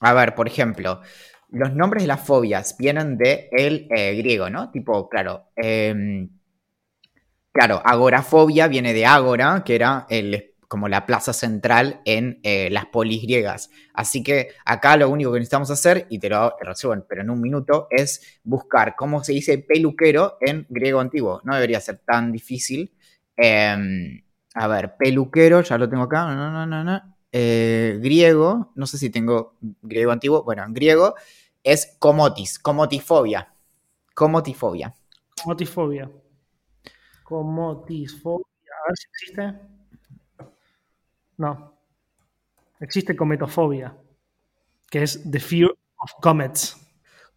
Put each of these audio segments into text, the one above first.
A ver, por ejemplo, los nombres de las fobias vienen de el eh, griego, ¿no? Tipo, claro, em, claro, agorafobia viene de Ágora, que era el, como la plaza central en eh, las polis griegas. Así que acá lo único que necesitamos hacer, y te lo resuelven, pero en un minuto, es buscar cómo se dice peluquero en griego antiguo. No debería ser tan difícil. Em, a ver, peluquero, ya lo tengo acá. No, no, no, no. Eh, griego, no sé si tengo griego antiguo, bueno, en griego es comotis, comotifobia. Comotifobia. Comotifobia. Comotifobia. A ver si existe. No. Existe cometofobia, que es the fear of comets.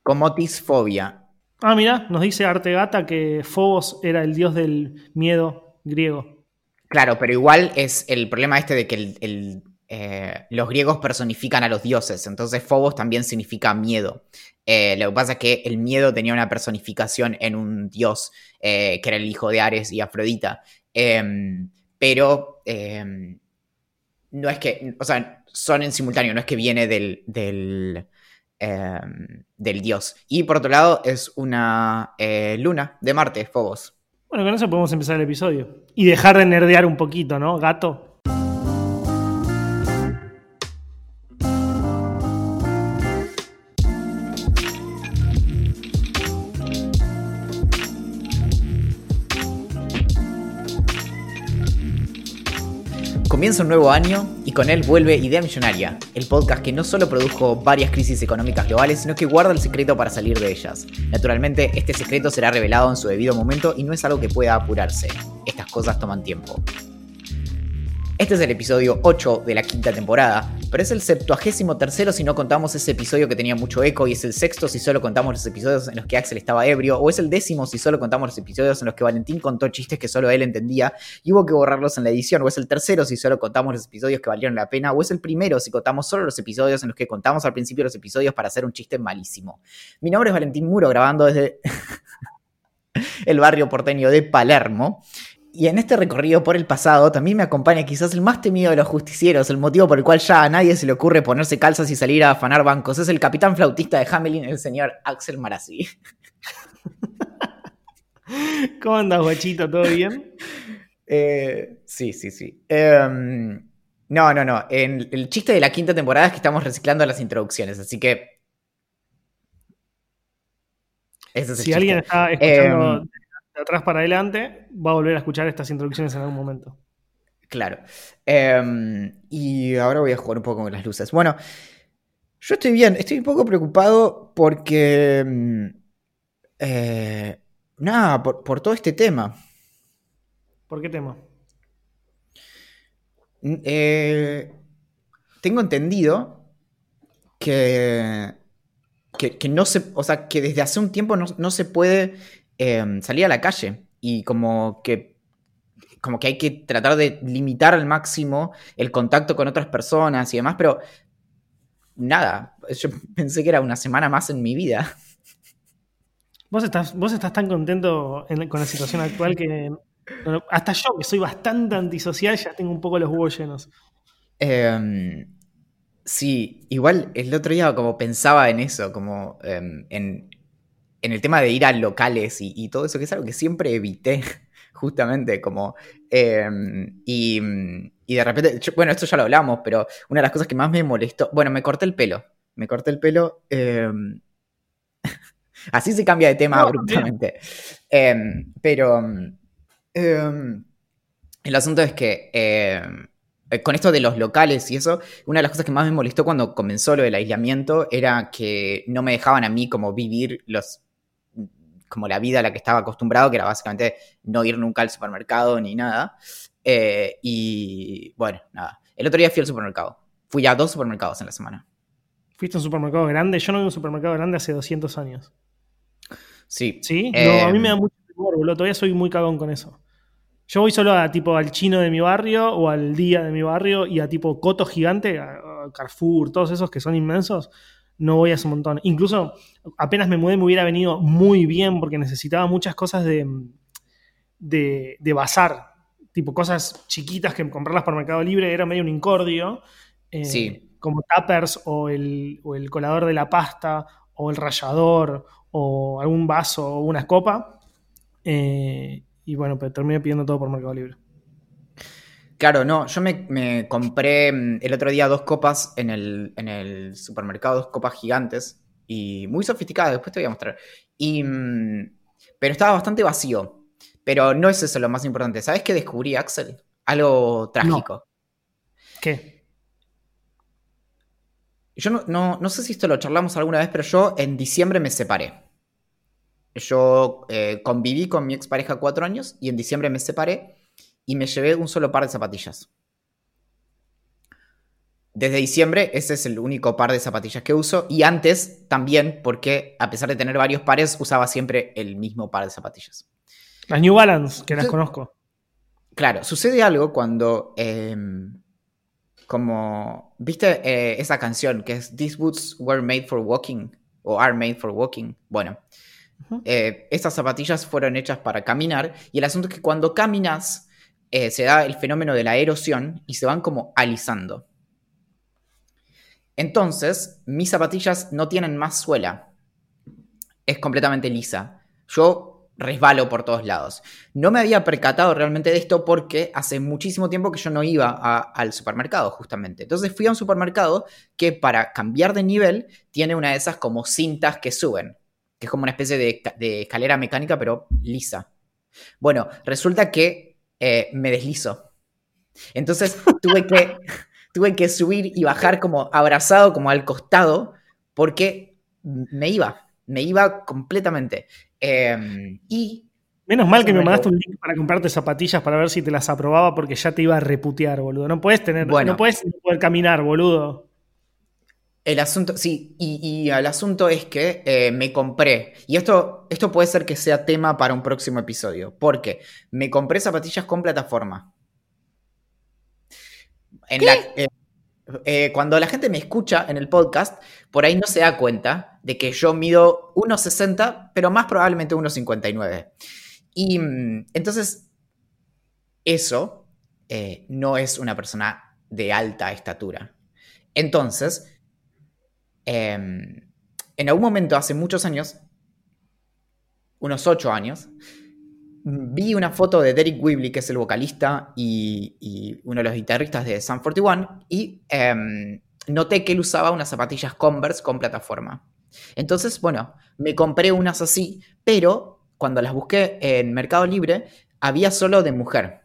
Comotisfobia. Ah, mira, nos dice Artegata que Phobos era el dios del miedo griego. Claro, pero igual es el problema este de que el, eh, los griegos personifican a los dioses, entonces Phobos también significa miedo. Eh, lo que pasa es que el miedo tenía una personificación en un dios, eh, que era el hijo de Ares y Afrodita. Em, pero em, no es que, o sea, son en simultáneo, no es que viene del, del, em, del dios. Y por otro lado, es una luna de Marte, Phobos. Bueno, con eso podemos empezar el episodio. Y dejar de nerdear un poquito, ¿no, gato? Comienza un nuevo año y con él vuelve Idea Millonaria, el podcast que no solo produjo varias crisis económicas globales, sino que guarda el secreto para salir de ellas. Naturalmente, este secreto será revelado en su debido momento y no es algo que pueda apurarse. Estas cosas toman tiempo. Este es el episodio 8 de la quinta temporada, pero es el septuagésimo tercero si no contamos ese episodio que tenía mucho eco, y es el sexto si solo contamos los episodios en los que Axel estaba ebrio, o es el décimo si solo contamos los episodios en los que Valentín contó chistes que solo él entendía y hubo que borrarlos en la edición, o es el tercero si solo contamos los episodios que valieron la pena, o es el primero si contamos solo los episodios en los que contamos al principio los episodios para hacer un chiste malísimo. Mi nombre es Valentín Muro, grabando desde el barrio porteño de Palermo. Y en este recorrido por el pasado también me acompaña quizás el más temido de los justicieros, el motivo por el cual ya a nadie se le ocurre ponerse calzas y salir a afanar bancos. Es el capitán flautista de Hamelin, el señor Axel Marazzi. ¿Cómo andas, guachito? ¿Todo bien? Eh, sí, sí, sí. Em, no, no, no. el chiste de la quinta temporada es que estamos reciclando las introducciones, así que. si alguien está escuchando atrás para adelante, va a volver a escuchar estas introducciones en algún momento. Claro. Em, y ahora voy a jugar un poco con las luces. Bueno, yo estoy bien, estoy un poco preocupado porque... Em, eh, nada, por, todo este tema. ¿Por qué tema? Eh, tengo entendido que, que, no se, o sea, que desde hace un tiempo no, no se puede Em, salir a la calle y como que como que hay que tratar de limitar al máximo el contacto con otras personas y demás, pero nada, yo pensé que era una semana más en mi vida. Vos estás, vos estás tan contento con la situación actual que hasta yo, que soy bastante antisocial, ya tengo un poco los huevos llenos. Em, sí, igual el otro día como pensaba en eso, como em, en, en el tema de ir a locales y, todo eso, que es algo que siempre evité, justamente, como... Em, y, de repente, bueno, esto ya lo hablamos, pero una de las cosas que más me molestó, bueno, me corté el pelo, me corté el pelo, em, así se cambia de tema abruptamente, em, pero el asunto es que con esto de los locales y eso, una de las cosas que más me molestó cuando comenzó lo del aislamiento era que no me dejaban a mí como vivir los como la vida a la que estaba acostumbrado, que era básicamente no ir nunca al supermercado ni nada. Eh, y bueno, nada. El otro día fui al supermercado. Fui a dos supermercados en la semana. ¿Fuiste a un supermercado grande? Yo no vi un supermercado grande hace 200 años. Sí. ¿Sí? Eh, no, a mí me da mucho temor, boludo. Todavía soy muy cagón con eso. Yo voy solo a tipo al chino de mi barrio o al día de mi barrio y a tipo Coto Gigante, a Carrefour, todos esos que son inmensos. No voy a ese montón. Incluso apenas me mudé me hubiera venido muy bien porque necesitaba muchas cosas de, de, de bazar. Tipo cosas chiquitas que comprarlas por Mercado Libre era medio un incordio. eh, Sí. Como tuppers o el, o el colador de la pasta o el rallador o algún vaso o una copa. Eh, y bueno, pero terminé pidiendo todo por Mercado Libre. Claro, no, yo me, me compré mm, el otro día dos copas en el, en el supermercado, dos copas gigantes y muy sofisticadas, después te voy a mostrar. Y, mm, pero estaba bastante vacío. Pero no es eso lo más importante. ¿Sabes qué descubrí, Axel? Algo trágico. ¿Qué? Yo no, no, no sé si esto lo charlamos alguna vez, pero yo en diciembre me separé. Yo eh, conviví con mi expareja cuatro años y en diciembre me separé y me llevé un solo par de zapatillas. Desde diciembre ese es el único par de zapatillas que uso y antes también porque a pesar de tener varios pares usaba siempre el mismo par de zapatillas. Las New Balance, que las conozco. Claro, sucede algo cuando, em, como, ¿viste eh, esa canción que es These boots were made for walking o are made for walking? Bueno, eh, estas zapatillas fueron hechas para caminar y el asunto es que cuando caminas eh, se da el fenómeno de la erosión y se van como alisando. Entonces, mis zapatillas no tienen más suela. Es completamente lisa. Yo resbalo por todos lados. No me había percatado realmente de esto porque hace muchísimo tiempo que yo no iba al supermercado, justamente. Entonces fui a un supermercado que para cambiar de nivel tiene una de esas como cintas que suben, que es como una especie de escalera mecánica, pero lisa. Bueno, resulta que eh, me deslizo. Entonces tuve que, tuve que subir y bajar como abrazado, como al costado, porque me iba, me iba completamente. Eh, y Menos mal que me mandaste un link para comprarte zapatillas para ver si te las aprobaba porque ya te iba a reputear, boludo. No puedes tener, Bueno. no puedes poder caminar, boludo. El asunto, sí, y, y el asunto es que eh, me compré, y esto, esto puede ser que sea tema para un próximo episodio, porque me compré zapatillas con plataforma. En la- eh, eh, cuando la gente me escucha en el podcast, por ahí no se da cuenta de que yo mido 1,60, pero más probablemente 1,59. Y mm, entonces, eso eh, no es una persona de alta estatura. Entonces, Em, en algún momento, hace muchos años, unos ocho años, vi una foto de Derek Whibley, que es el vocalista y, y uno de los guitarristas de Sun 41, y em, noté que él usaba unas zapatillas Converse con plataforma. Entonces, bueno, me compré unas así, pero cuando las busqué en Mercado Libre, había solo de mujer.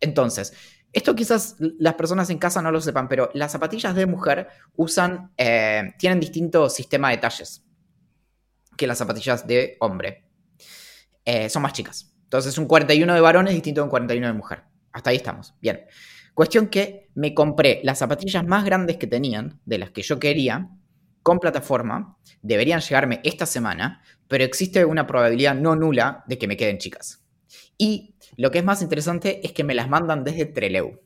Entonces, esto quizás las personas en casa no lo sepan, pero las zapatillas de mujer usan, eh, tienen distinto sistema de talles que las zapatillas de hombre. Eh, son más chicas. Entonces, un 41 de varones es distinto de un 41 de mujer. Hasta ahí estamos. Bien. Cuestión que me compré las zapatillas más grandes que tenían, de las que yo quería, con plataforma. Deberían llegarme esta semana, pero existe una probabilidad no nula de que me queden chicas. Y lo que es más interesante es que me las mandan desde Trelew,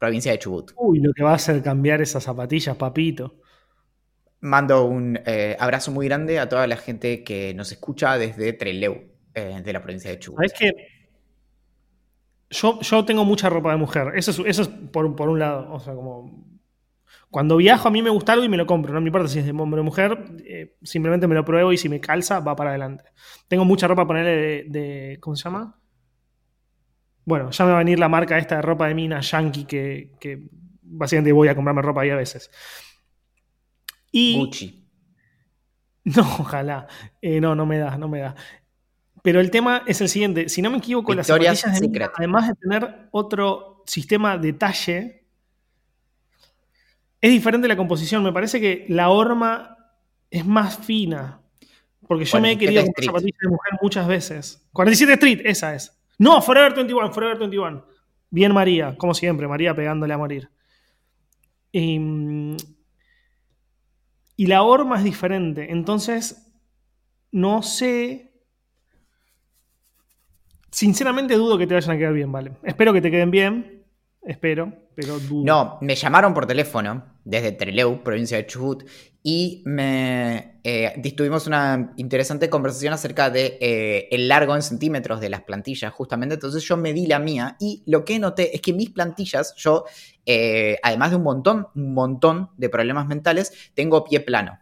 provincia de Chubut. Uy, lo que va a hacer cambiar esas zapatillas, papito. Mando un eh, abrazo muy grande a toda la gente que nos escucha desde Trelew, eh, de la provincia de Chubut. ¿Sabes qué? Yo, yo tengo mucha ropa de mujer. Eso es, eso es por, por un lado. O sea, como. Cuando viajo a mí me gusta algo y me lo compro. No me importa si es de hombre o mujer. eh, simplemente me lo pruebo y si me calza, va para adelante. Tengo mucha ropa, ponerle de, de- ¿Cómo se llama? Bueno, ya me va a venir la marca esta de ropa de mina yankee que, que básicamente voy a comprarme ropa ahí a veces. Y. Gucci. No, ojalá. Eh, no, no me da, no me da. Pero el tema es el siguiente. Si no me equivoco, las Victoria's zapatillas de mina, además de tener otro sistema de talle, es diferente la composición. Me parece que la horma es más fina. Porque yo me he 47 querido comprar zapatillas de mujer muchas veces. 47 Street, esa es. No, Forever 21, Forever 21. Bien María, como siempre, María pegándole a morir. Y, mm, Y la horma es diferente. Entonces, no sé. Sinceramente dudo que te vayan a quedar bien, ¿vale? Espero que te queden bien. Espero, pero dudo. No, me llamaron por teléfono desde Trelew, provincia de Chubut, y me eh, tuvimos una interesante conversación acerca de eh, el largo en centímetros de las plantillas, justamente. Entonces yo medí la mía y lo que noté es que mis plantillas, yo, eh, además de un montón, un montón de problemas mentales, tengo pie plano.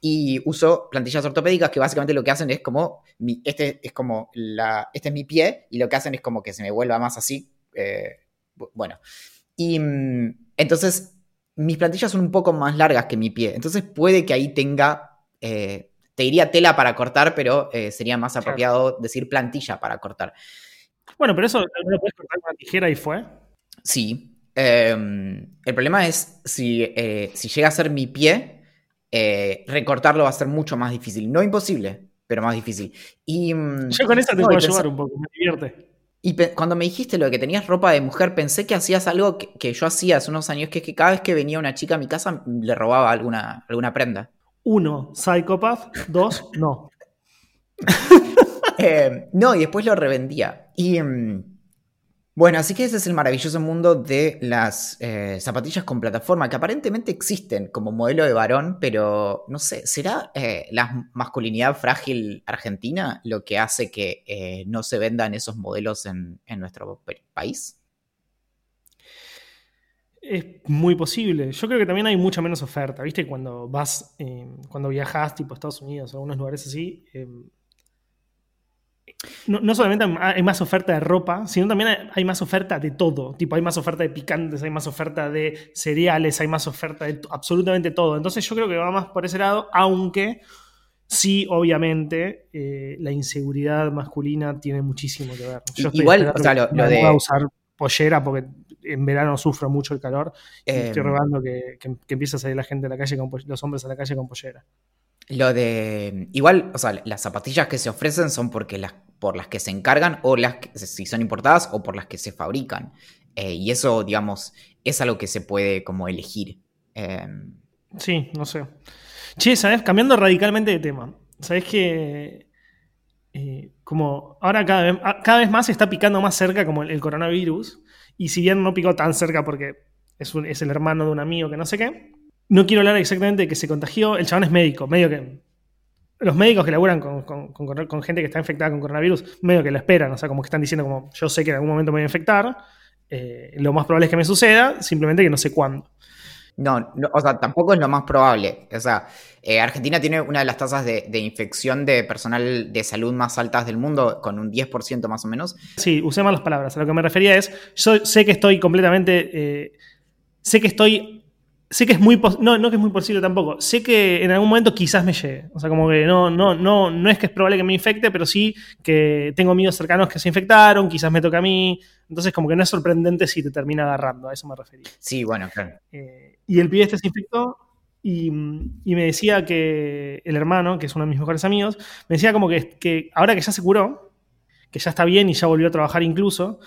Y uso plantillas ortopédicas que básicamente lo que hacen es como, mi, este es como, la, este es mi pie y lo que hacen es como que se me vuelva más así. Bueno, y mm, entonces mis plantillas son un poco más largas que mi pie, entonces puede que ahí tenga, eh, te diría tela para cortar, pero eh, sería más apropiado decir plantilla para cortar. Bueno, pero eso lo puedes cortar con una tijera y fue. Sí. Em, el problema es si, eh, si llega a ser mi pie, recortarlo va a ser mucho más difícil. No imposible, pero más difícil. Y, mm, Yo con eso te puedo ayudar un poco, me divierte. Y cuando me dijiste lo de que tenías ropa de mujer, pensé que hacías algo que, yo hacía hace unos años, que es que cada vez que venía una chica a mi casa le robaba alguna, alguna prenda. Uno, psychopath. Dos, no. Eh, no, y después lo revendía. Y mm, bueno, así que ese es el maravilloso mundo de las eh, zapatillas con plataforma, que aparentemente existen como modelo de varón, pero no sé, ¿será eh, la masculinidad frágil argentina lo que hace que eh, no se vendan esos modelos en, nuestro país? Es muy posible. Yo creo que también hay mucha menos oferta, ¿viste? Cuando vas, cuando viajas tipo a Estados Unidos a algunos lugares así, no, solamente hay más oferta de ropa, sino también hay más oferta de todo. Tipo, hay más oferta de picantes, hay más oferta de cereales, hay más oferta de absolutamente todo. Entonces yo creo que va más por ese lado, aunque sí, obviamente, eh, la inseguridad masculina tiene muchísimo que ver. Yo Igual, o sea, lo, de... Voy a usar pollera porque en verano sufro mucho el calor. estoy em. rogando que, que, empiece a salir la gente a la calle con los hombres a la calle con pollera. Lo de. Igual, o sea, las zapatillas que se ofrecen son porque las, por las que se encargan, o las que, si son importadas, o por las que se fabrican. Eh, y eso, digamos, es algo que se puede como elegir. Em, sí, no sé. Che, ¿sabes? Cambiando radicalmente de tema. ¿Sabes que. Eh, como ahora cada vez, cada vez más se está picando más cerca como el, coronavirus. Y si bien no picó tan cerca porque es, un, es el hermano de un amigo que no sé qué no quiero hablar exactamente de que se contagió. El chabón es médico, medio que. Los médicos que laburan con, gente que está infectada con coronavirus, medio que lo esperan. O sea, como que están diciendo, como yo sé que en algún momento me voy a infectar. Eh, lo más probable es que me suceda, simplemente que no sé cuándo. No, o sea, tampoco es lo más probable. O sea, eh, Argentina tiene una de las tasas de, infección de personal de salud más altas del mundo, con un 10% más o menos. Sí, usé las palabras. A lo que me refería es, yo sé que estoy completamente, eh, sé que estoy sé que es muy no, no que es muy posible tampoco. Sé que en algún momento quizás me llegue. O sea, como que no, no, no, no es que es probable que me infecte, pero sí que tengo amigos cercanos que se infectaron, quizás me toca a mí. Entonces, como que no es sorprendente si te termina agarrando, a eso me refería. Sí, bueno, claro. Eh, y el pibe este se infectó y, me decía que el hermano, que es uno de mis mejores amigos, me decía como que, que ahora que ya se curó, que ya está bien y ya volvió a trabajar incluso,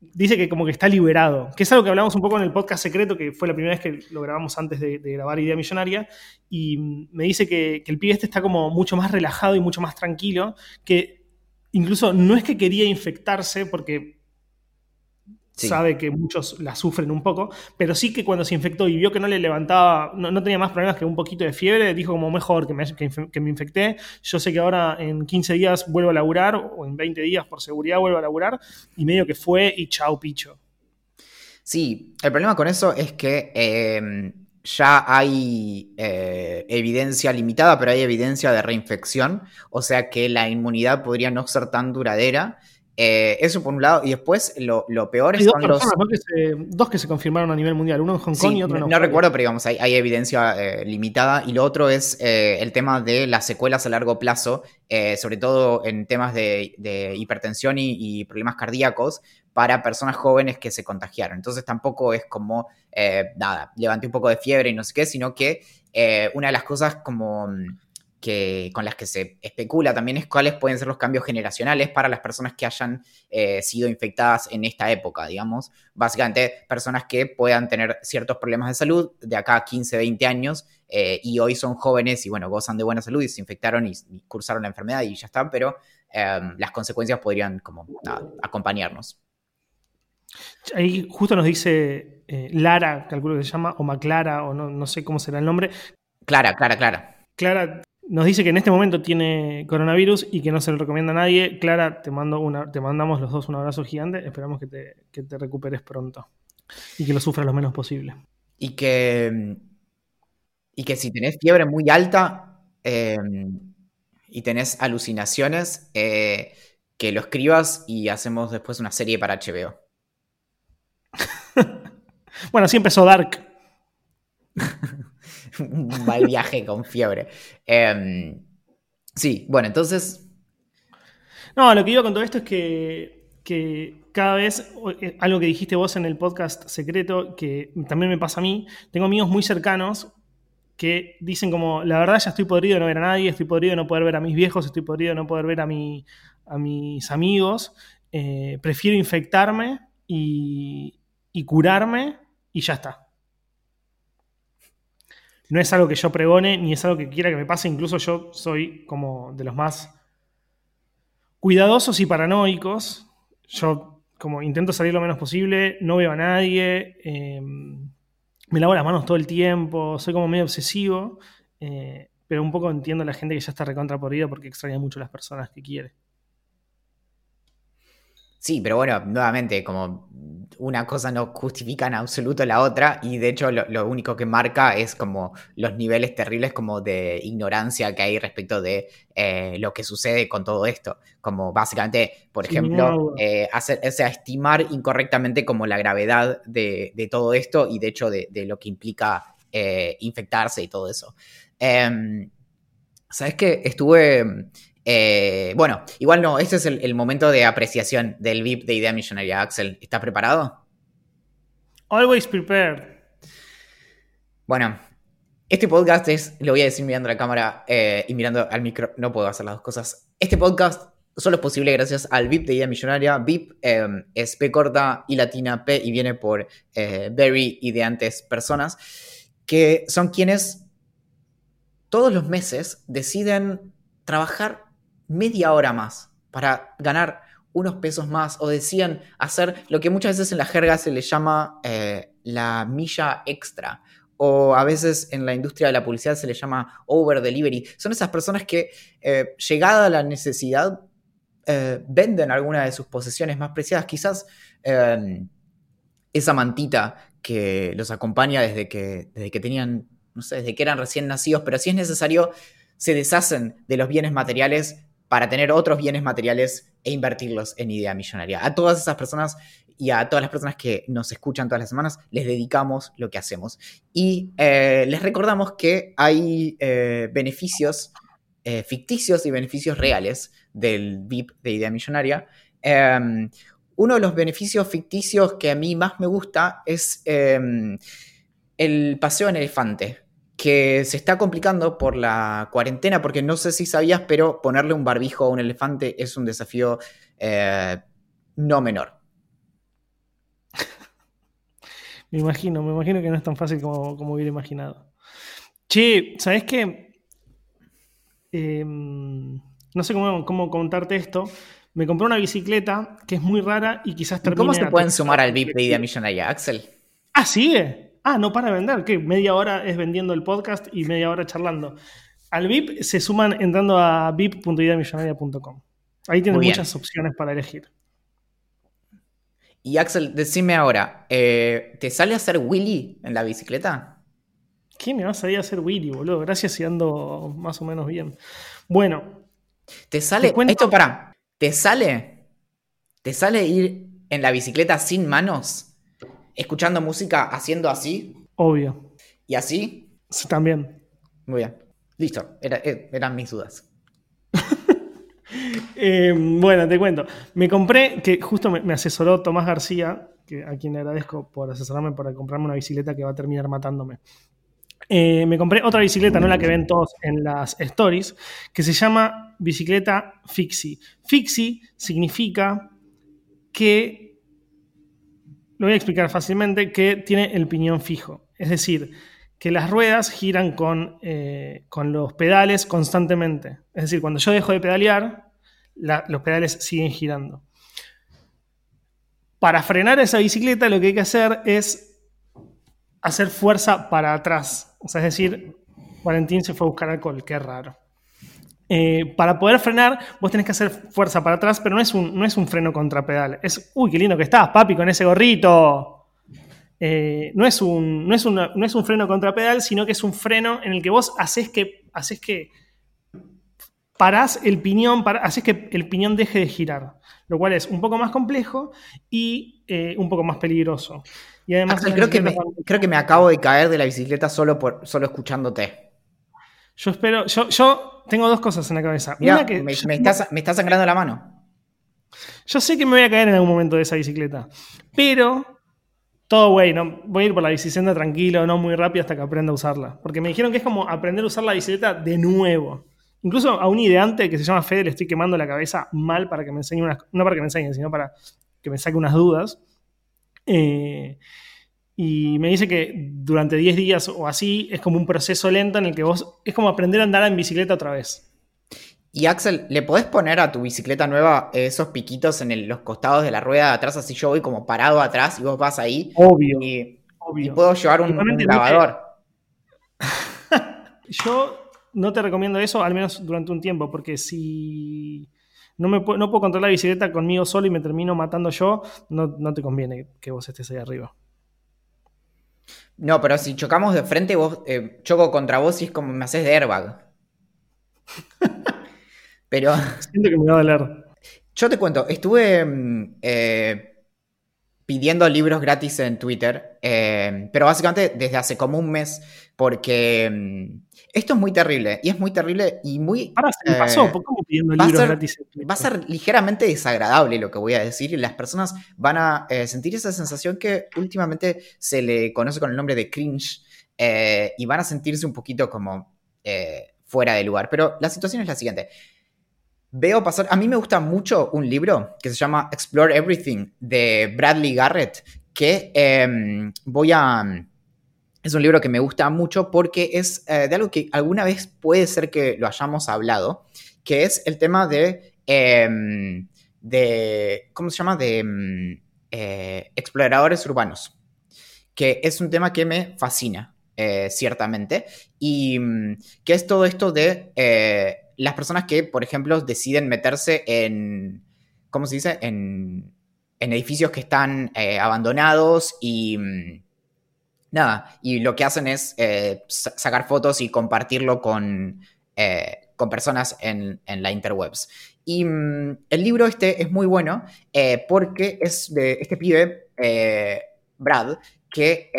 dice que como que está liberado, que es algo que hablamos un poco en el podcast secreto, que fue la primera vez que lo grabamos antes de, grabar Idea Millonaria, y me dice que, que, el pibe este está como mucho más relajado y mucho más tranquilo, que incluso no es que quería infectarse porque sabe que muchos la sufren un poco, pero sí que cuando se infectó y vio que no le levantaba, no, tenía más problemas que un poquito de fiebre, dijo como mejor que me, que, me, infecté, yo sé que ahora en 15 días vuelvo a laburar, o en 20 días por seguridad vuelvo a laburar, y medio que fue y chao picho. Sí, el problema con eso es que em, ya hay eh, evidencia limitada, pero hay evidencia de reinfección, o sea que la inmunidad podría no ser tan duradera eh, eso por un lado, y después lo, peor es dos los... dos que se confirmaron a nivel mundial, uno en Hong Kong y otro en No recuerdo, pero digamos, hay, evidencia eh, limitada. Y lo otro es eh, el tema de las secuelas a largo plazo, sobre todo en temas de, hipertensión y, problemas cardíacos para personas jóvenes que se contagiaron. Entonces tampoco es como, nada, levanté un poco de fiebre y no sé qué, sino que una de las cosas como que, con las que se especula también es cuáles pueden ser los cambios generacionales para las personas que hayan eh, sido infectadas en esta época, digamos. Básicamente, personas que puedan tener ciertos problemas de salud de acá a 15, 20 años eh, y hoy son jóvenes y, bueno, gozan de buena salud y se infectaron y, cursaron la enfermedad y ya está, pero em, las consecuencias podrían como acompañarnos. Ahí justo nos dice eh, Lara, calculo que se llama, o Maclara, o no, no sé cómo será el nombre. Clara, Clara, Clara. Clara nos dice que en este momento tiene coronavirus y que no se lo recomienda a nadie. Clara, te, mando una, te mandamos los dos un abrazo gigante. Esperamos que te, recuperes pronto y que lo sufras lo menos posible. Y que, y que si tenés fiebre muy alta em, y tenés alucinaciones, eh, que lo escribas y hacemos después una serie para HBO. bueno, así empezó Dark. un mal viaje con fiebre. Em, sí, bueno, entonces. No, lo que iba con todo esto es que, cada vez, eh, algo que dijiste vos en el podcast secreto, que también me pasa a mí, tengo amigos muy cercanos que dicen como, la verdad ya estoy podrido de no ver a nadie, estoy podrido de no poder ver a mis viejos, estoy podrido de no poder ver a, mi, a mis amigos, eh, prefiero infectarme y curarme y ya está no es algo que yo pregone ni es algo que quiera que me pase. Incluso yo soy como de los más cuidadosos y paranoicos. Yo como intento salir lo menos posible, no veo a nadie, em, me lavo las manos todo el tiempo, soy como medio obsesivo, eh, pero un poco entiendo a la gente que ya está recontra por porque extraña mucho a las personas que quiere. Sí, pero bueno, nuevamente, como una cosa no justifica en absoluto la otra y de hecho lo, único que marca es como los niveles terribles como de ignorancia que hay respecto de eh, lo que sucede con todo esto. Como básicamente, por ejemplo, eh, hacer, o sea, estimar incorrectamente como la gravedad de, todo esto y de hecho de, lo que implica eh, infectarse y todo eso. Em, ¿Sabes qué? Estuve eh, bueno, igual no, este es el, momento de apreciación del VIP de Idea Millonaria. Axel, ¿está preparado? Always prepared. Bueno, este podcast es, lo voy a decir mirando a la cámara eh, y mirando al micro, no puedo hacer las dos cosas. Este podcast solo es posible gracias al VIP de Idea Millonaria. VIP em, es P corta y latina P y viene por eh, very ideantes personas, que son quienes todos los meses deciden trabajar media hora más para ganar unos pesos más o decían hacer lo que muchas veces en la jerga se le llama eh, la milla extra o a veces en la industria de la publicidad se le llama over delivery. Son esas personas que eh, llegada la necesidad eh, venden alguna de sus posesiones más preciadas, quizás em, esa mantita que los acompaña desde que, desde que tenían, no sé, desde que eran recién nacidos, pero si es necesario se deshacen de los bienes materiales para tener otros bienes materiales e invertirlos en idea millonaria. A todas esas personas y a todas las personas que nos escuchan todas las semanas, les dedicamos lo que hacemos. Y eh, les recordamos que hay eh, beneficios eh, ficticios y beneficios reales del VIP de idea millonaria. Em, uno de los beneficios ficticios que a mí más me gusta es em, el paseo en elefante que se está complicando por la cuarentena, porque no sé si sabías, pero ponerle un barbijo a un elefante es un desafío eh, no menor. me imagino, me imagino que no es tan fácil como, hubiera imaginado. Che, ¿sabes qué? Em, no sé cómo, cómo, contarte esto. Me compré una bicicleta que es muy rara y quizás termine... ¿Cómo se pueden sumar al VIP de Idea Millonaria, Axel? Ah, sigue. Ah, no para vender, ¿qué? Media hora es vendiendo el podcast y media hora charlando. Al VIP se suman entrando a vip.ideamillonaria.com. Ahí tienen muchas opciones para elegir. Y Axel, decime ahora, eh, ¿te sale a hacer Willy en la bicicleta? ¿Qué me va a salir a hacer Willy, boludo? Gracias si ando más o menos bien. Bueno. ¿Te sale? esto para. ¿Te sale? ¿Te sale ir en la bicicleta sin manos? Escuchando música haciendo así. Obvio. ¿Y así? Sí, también. Muy bien. Listo, eh, eran mis dudas. Eh, bueno, te cuento. Me compré, que justo me, asesoró Tomás García, que, a quien le agradezco por asesorarme para comprarme una bicicleta que va a terminar matándome. eh, me compré otra bicicleta, no la que ven todos en las stories, que se llama bicicleta Fixie. Fixie significa que, lo voy a explicar fácilmente, que tiene el piñón fijo. Es decir, que las ruedas giran con, eh, con los pedales constantemente. Es decir, cuando yo dejo de pedalear, los pedales siguen girando. Para frenar esa bicicleta lo que hay que hacer es hacer fuerza para atrás. O sea, es decir, Valentín se fue a buscar alcohol, qué raro. Eh, para poder frenar, vos tenés que hacer fuerza para atrás, pero no es un, no es un freno contra pedal. Es, uy, qué lindo que estás, papi, con ese gorrito. Eh, no, es un, no, es no es un freno contra pedal, sino que es un freno en el que vos haces que, haces que parás el piñón, haces que el piñón deje de girar, lo cual es un poco más complejo y eh, un poco más peligroso. Y además creo, que me, creo que me acabo de caer de la bicicleta solo, por, solo escuchándote. Yo espero, yo, yo tengo dos cosas en la cabeza. Una que me, me, me está sangrando la mano. Yo sé que me voy a caer en algún momento de esa bicicleta, pero todo güey, no, voy a ir por la bicicleta tranquilo, no muy rápido hasta que aprenda a usarla. Porque me dijeron que es como aprender a usar la bicicleta de nuevo. Incluso a un ideante que se llama Fede le estoy quemando la cabeza mal para que me enseñe unas, no para que me enseñe, sino para que me saque unas dudas. Eh, y me dice que durante 10 días o así es como un proceso lento en el que vos es como aprender a andar en bicicleta otra vez. Y Axel, ¿le podés poner a tu bicicleta nueva esos piquitos en los costados de la rueda de atrás? Así yo voy como parado atrás y vos vas ahí. Obvio. Y, puedo llevar un, grabador. yo no te recomiendo eso, al menos durante un tiempo, porque si no, me, no puedo controlar la bicicleta conmigo solo y me termino matando yo, no, te conviene que vos estés ahí arriba. No, pero si chocamos de frente, vos eh, choco contra vos y es como me haces de airbag. Pero. Siento que me va a doler. Yo te cuento, estuve mm, eh, pidiendo libros gratis en Twitter, eh, pero básicamente desde hace como un mes, porque mm, esto es muy terrible, y es muy terrible y muy... Ahora se me pasó, eh, ¿cómo pidiendo libros gratis en Twitter? Va a ser ligeramente desagradable lo que voy a decir, y las personas van a sentir esa sensación que últimamente se le conoce con el nombre de cringe, y van a sentirse un poquito como fuera de lugar. Pero la situación es la siguiente veo pasar. A mí me gusta mucho un libro que se llama Explore Everything de Bradley Garrett, que em, voy a. Es un libro que me gusta mucho porque es eh, de algo que alguna vez puede ser que lo hayamos hablado, que es el tema de. Em, de ¿Cómo se llama? De em, eh, exploradores urbanos. Que es un tema que me fascina, eh, ciertamente. Y mm, que es todo esto de las personas que, por ejemplo, deciden meterse en, ¿cómo se dice? En, edificios que están eh, abandonados y... Mm, nada, y lo que hacen es eh, sacar fotos y compartirlo con, eh, con personas en, la interwebs. Y mm, el libro este es muy bueno porque es de este pibe, Brad, que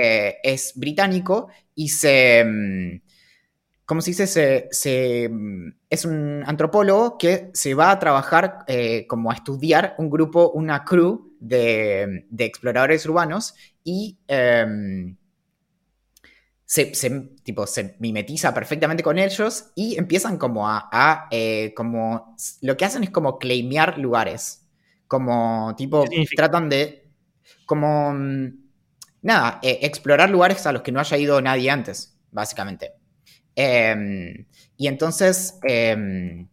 es británico y se mm, como se dice, se, mm, es un antropólogo que se va a trabajar eh, como a estudiar un grupo, una crew de, exploradores urbanos y em, se, tipo, se mimetiza perfectamente con ellos y empiezan como a, eh, como, lo que hacen es como claimear lugares, como tipo, tratan de, como, mm, nada, eh, explorar lugares a los que no haya ido nadie antes, básicamente. Em, y entonces, em,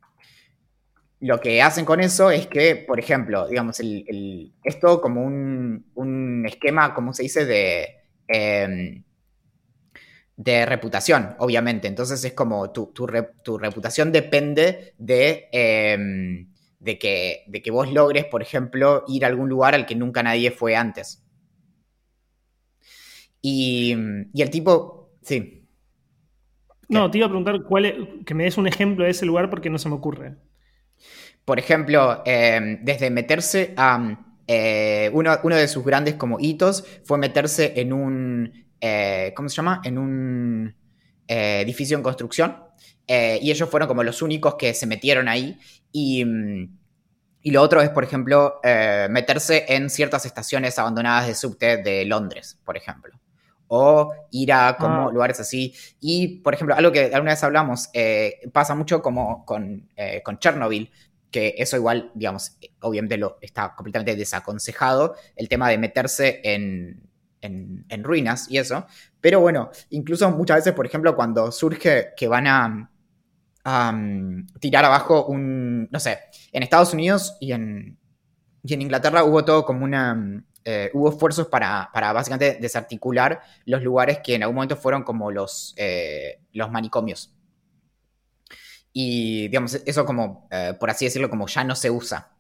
lo que hacen con eso es que, por ejemplo, digamos, el, esto como un, esquema, como se dice, de, em, de reputación, obviamente. Entonces es como tu, reputación depende de, de, que, de que vos logres, por ejemplo, ir a algún lugar al que nunca nadie fue antes. Y, y el tipo, sí. No, te iba a preguntar cuál que me des un ejemplo de ese lugar porque no se me ocurre. Por ejemplo, em, desde meterse a... Eh, uno, de sus grandes como hitos fue meterse en un... Eh, ¿Cómo se llama? En un eh, edificio en construcción. y ellos fueron como los únicos que se metieron ahí. Y, y lo otro es, por ejemplo, meterse en ciertas estaciones abandonadas de subte de Londres, por ejemplo o ir a como Ah. lugares así. Y, por ejemplo, algo que alguna vez hablamos, eh, pasa mucho como con, eh, con Chernobyl, que eso igual, digamos, obviamente lo está completamente desaconsejado, el tema de meterse en, en, en ruinas y eso. Pero bueno, incluso muchas veces, por ejemplo, cuando surge que van a, a, um, tirar abajo un, no sé, en Estados Unidos y en, y en Inglaterra hubo todo como una... eh, hubo esfuerzos para, para básicamente desarticular los lugares que en algún momento fueron como los, eh, los manicomios. Y digamos, eso como, eh, por así decirlo, como ya no se usa.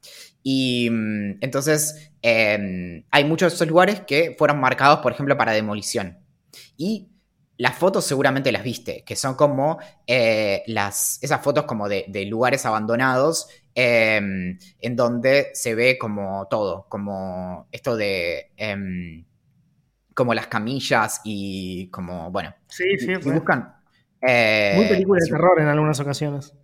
Y mm, entonces eh, hay muchos de esos lugares que fueron marcados, por ejemplo, para demolición. Y las fotos seguramente las viste, que son como eh, las, esas fotos como de, de lugares abandonados eh, en donde se ve como todo, como esto de... em, como las camillas y como, bueno, Sí, sí, si buscan... eh, Muy película de si- terror en algunas ocasiones.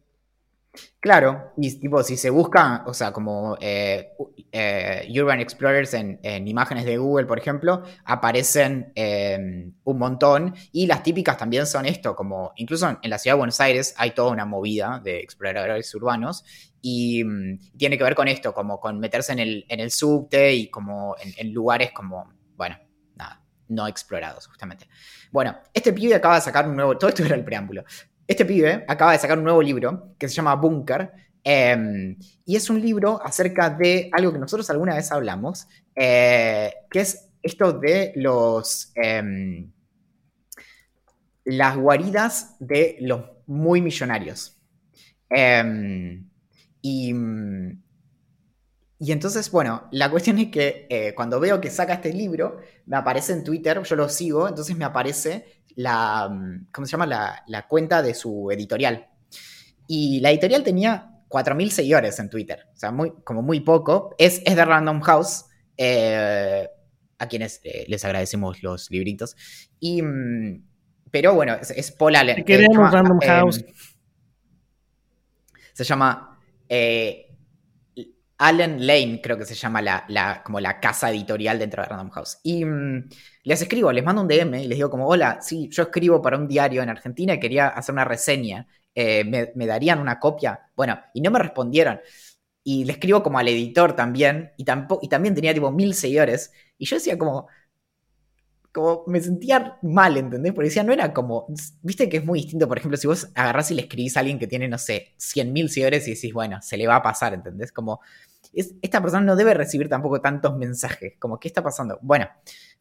Claro, y tipo, si se busca, o sea, como eh, eh, Urban Explorers en, en imágenes de Google, por ejemplo, aparecen eh, un montón. Y las típicas también son esto, como incluso en la ciudad de Buenos Aires hay toda una movida de exploradores urbanos. Y mm, tiene que ver con esto, como con meterse en el, en el subte y como en, en lugares como, bueno, nada, no explorados, justamente. Bueno, este pibe acaba de sacar un nuevo. Todo esto era el preámbulo. Este pibe acaba de sacar un nuevo libro que se llama Bunker. eh, y es un libro acerca de algo que nosotros alguna vez hablamos, eh, que es esto de los. em, las guaridas de los muy millonarios. Em, y. y entonces, bueno, la cuestión es que eh, cuando veo que saca este libro, me aparece en Twitter, yo lo sigo, entonces me aparece la, mm, ¿cómo se llama? La, la cuenta de su editorial. Y la editorial tenía 4.000 seguidores en Twitter, o sea, muy, como muy poco. Es, es de Random House, eh, a quienes eh, les agradecemos los libritos. Y, mm, pero bueno, es, es Paul Allen. Eh, queremos, se llama, Random eh, House. se llama eh, Allen Lane, creo que se llama la, la- como la casa editorial dentro de Random House. Y mm, les escribo, les mando un DM y les digo como, hola, sí, yo escribo para un diario en Argentina y quería hacer una reseña. Eh, ¿me, me darían una copia? Bueno, y no me respondieron. Y le escribo como al editor también, y, tampoco, y también tenía tipo mil seguidores. Y yo decía como, como me sentía mal, ¿entendés? Porque decía, no era como, viste que es muy distinto, por ejemplo, si vos agarrás y le escribís a alguien que tiene, no sé, 100.000 seguidores y decís, bueno, se le va a pasar, ¿entendés? Como, es, esta persona no debe recibir tampoco tantos mensajes, como, ¿qué está pasando? Bueno,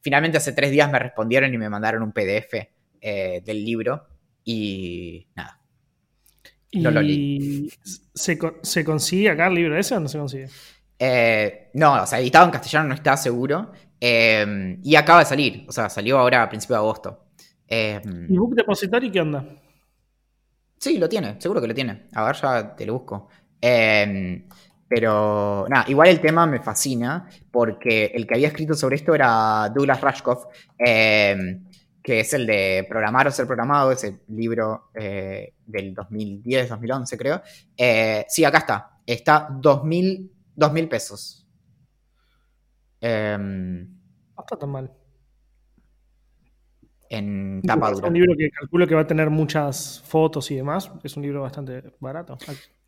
finalmente hace tres días me respondieron y me mandaron un PDF eh, del libro y nada. no lo ¿Y ¿se, con- se consigue acá el libro ese o no se consigue? Eh, no, o sea, editado en castellano no está seguro. Eh, y acaba de salir, o sea, salió ahora a principios de agosto. Eh, ¿Y Book Depository qué onda? Sí, lo tiene, seguro que lo tiene. A ver, ya te lo busco. Eh, pero nada, igual el tema me fascina porque el que había escrito sobre esto era Douglas Rushkoff, eh, que es el de Programar o Ser Programado, ese libro eh, del 2010, 2011 creo. Eh, sí, acá está. Está 2.000 2.000 pesos. Eh, No está tan mal. en tapa Es dura. un libro que calculo que va a tener muchas fotos y demás. Es un libro bastante barato.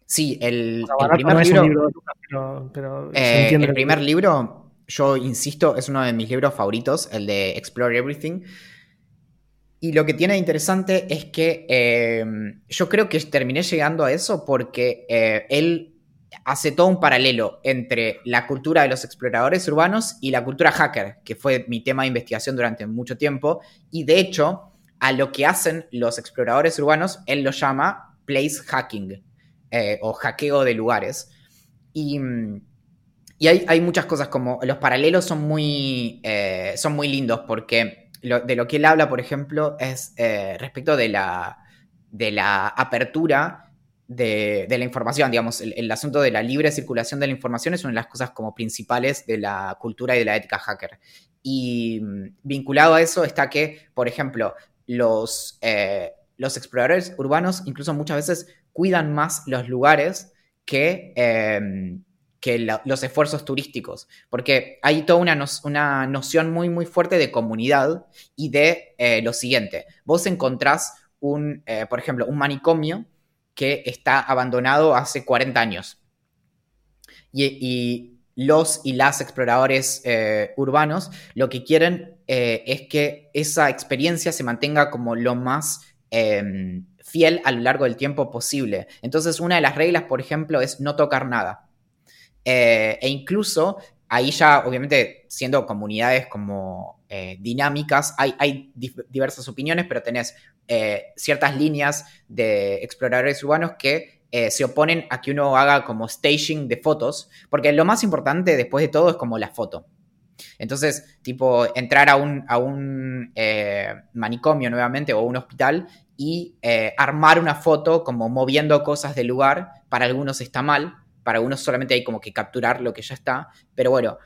Sí, el, sea, el barato primer no es libro. pero, pero Eh, el que- primer libro, yo insisto, es uno de mis libros favoritos, el de Explore Everything. Y lo que tiene de interesante es que eh, yo creo que terminé llegando a eso porque eh, él hace todo un paralelo entre la cultura de los exploradores urbanos y la cultura hacker, que fue mi tema de investigación durante mucho tiempo. Y de hecho, a lo que hacen los exploradores urbanos, él lo llama place hacking eh, o hackeo de lugares. Y, mm, y hay, hay muchas cosas como los paralelos son muy, eh, son muy lindos porque lo- de lo que él habla, por ejemplo, es eh, respecto de la, de la apertura de, la información, digamos, el, asunto de la libre circulación de la información es una de las cosas como principales de la cultura y de la ética hacker. Y mm, vinculado a eso está que, por ejemplo, los, eh, los exploradores urbanos incluso muchas veces cuidan más los lugares que, eh, que los esfuerzos turísticos, porque hay toda una, una, noción muy, muy fuerte de comunidad y de eh, lo siguiente, vos encontrás un, eh, por ejemplo, un manicomio que está abandonado hace 40 años. Y, los y las exploradores eh, urbanos lo que quieren es que esa experiencia se mantenga como lo más em, fiel a lo largo del tiempo posible. Entonces, una de las reglas, por ejemplo, es no tocar nada. Eh, e incluso ahí ya, obviamente, siendo comunidades como eh, dinámicas, hay, diversas opiniones, pero tenés eh, ciertas líneas de exploradores urbanos que se oponen a que uno haga como staging de fotos, porque lo más importante después de todo es como la foto. Entonces, tipo, entrar a un, a un manicomio nuevamente o un hospital y armar una foto como moviendo cosas del lugar, para algunos está mal, para algunos solamente hay como que capturar lo que ya está, pero bueno,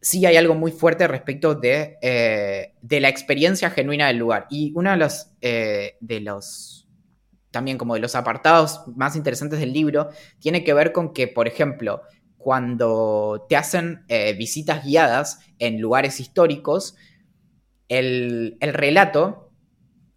sí hay algo muy fuerte respecto de, eh, de la experiencia genuina del lugar. Y uno de los, eh, de los, también como de los apartados más interesantes del libro, tiene que ver con que, por ejemplo, cuando te hacen eh, visitas guiadas en lugares históricos, el, el relato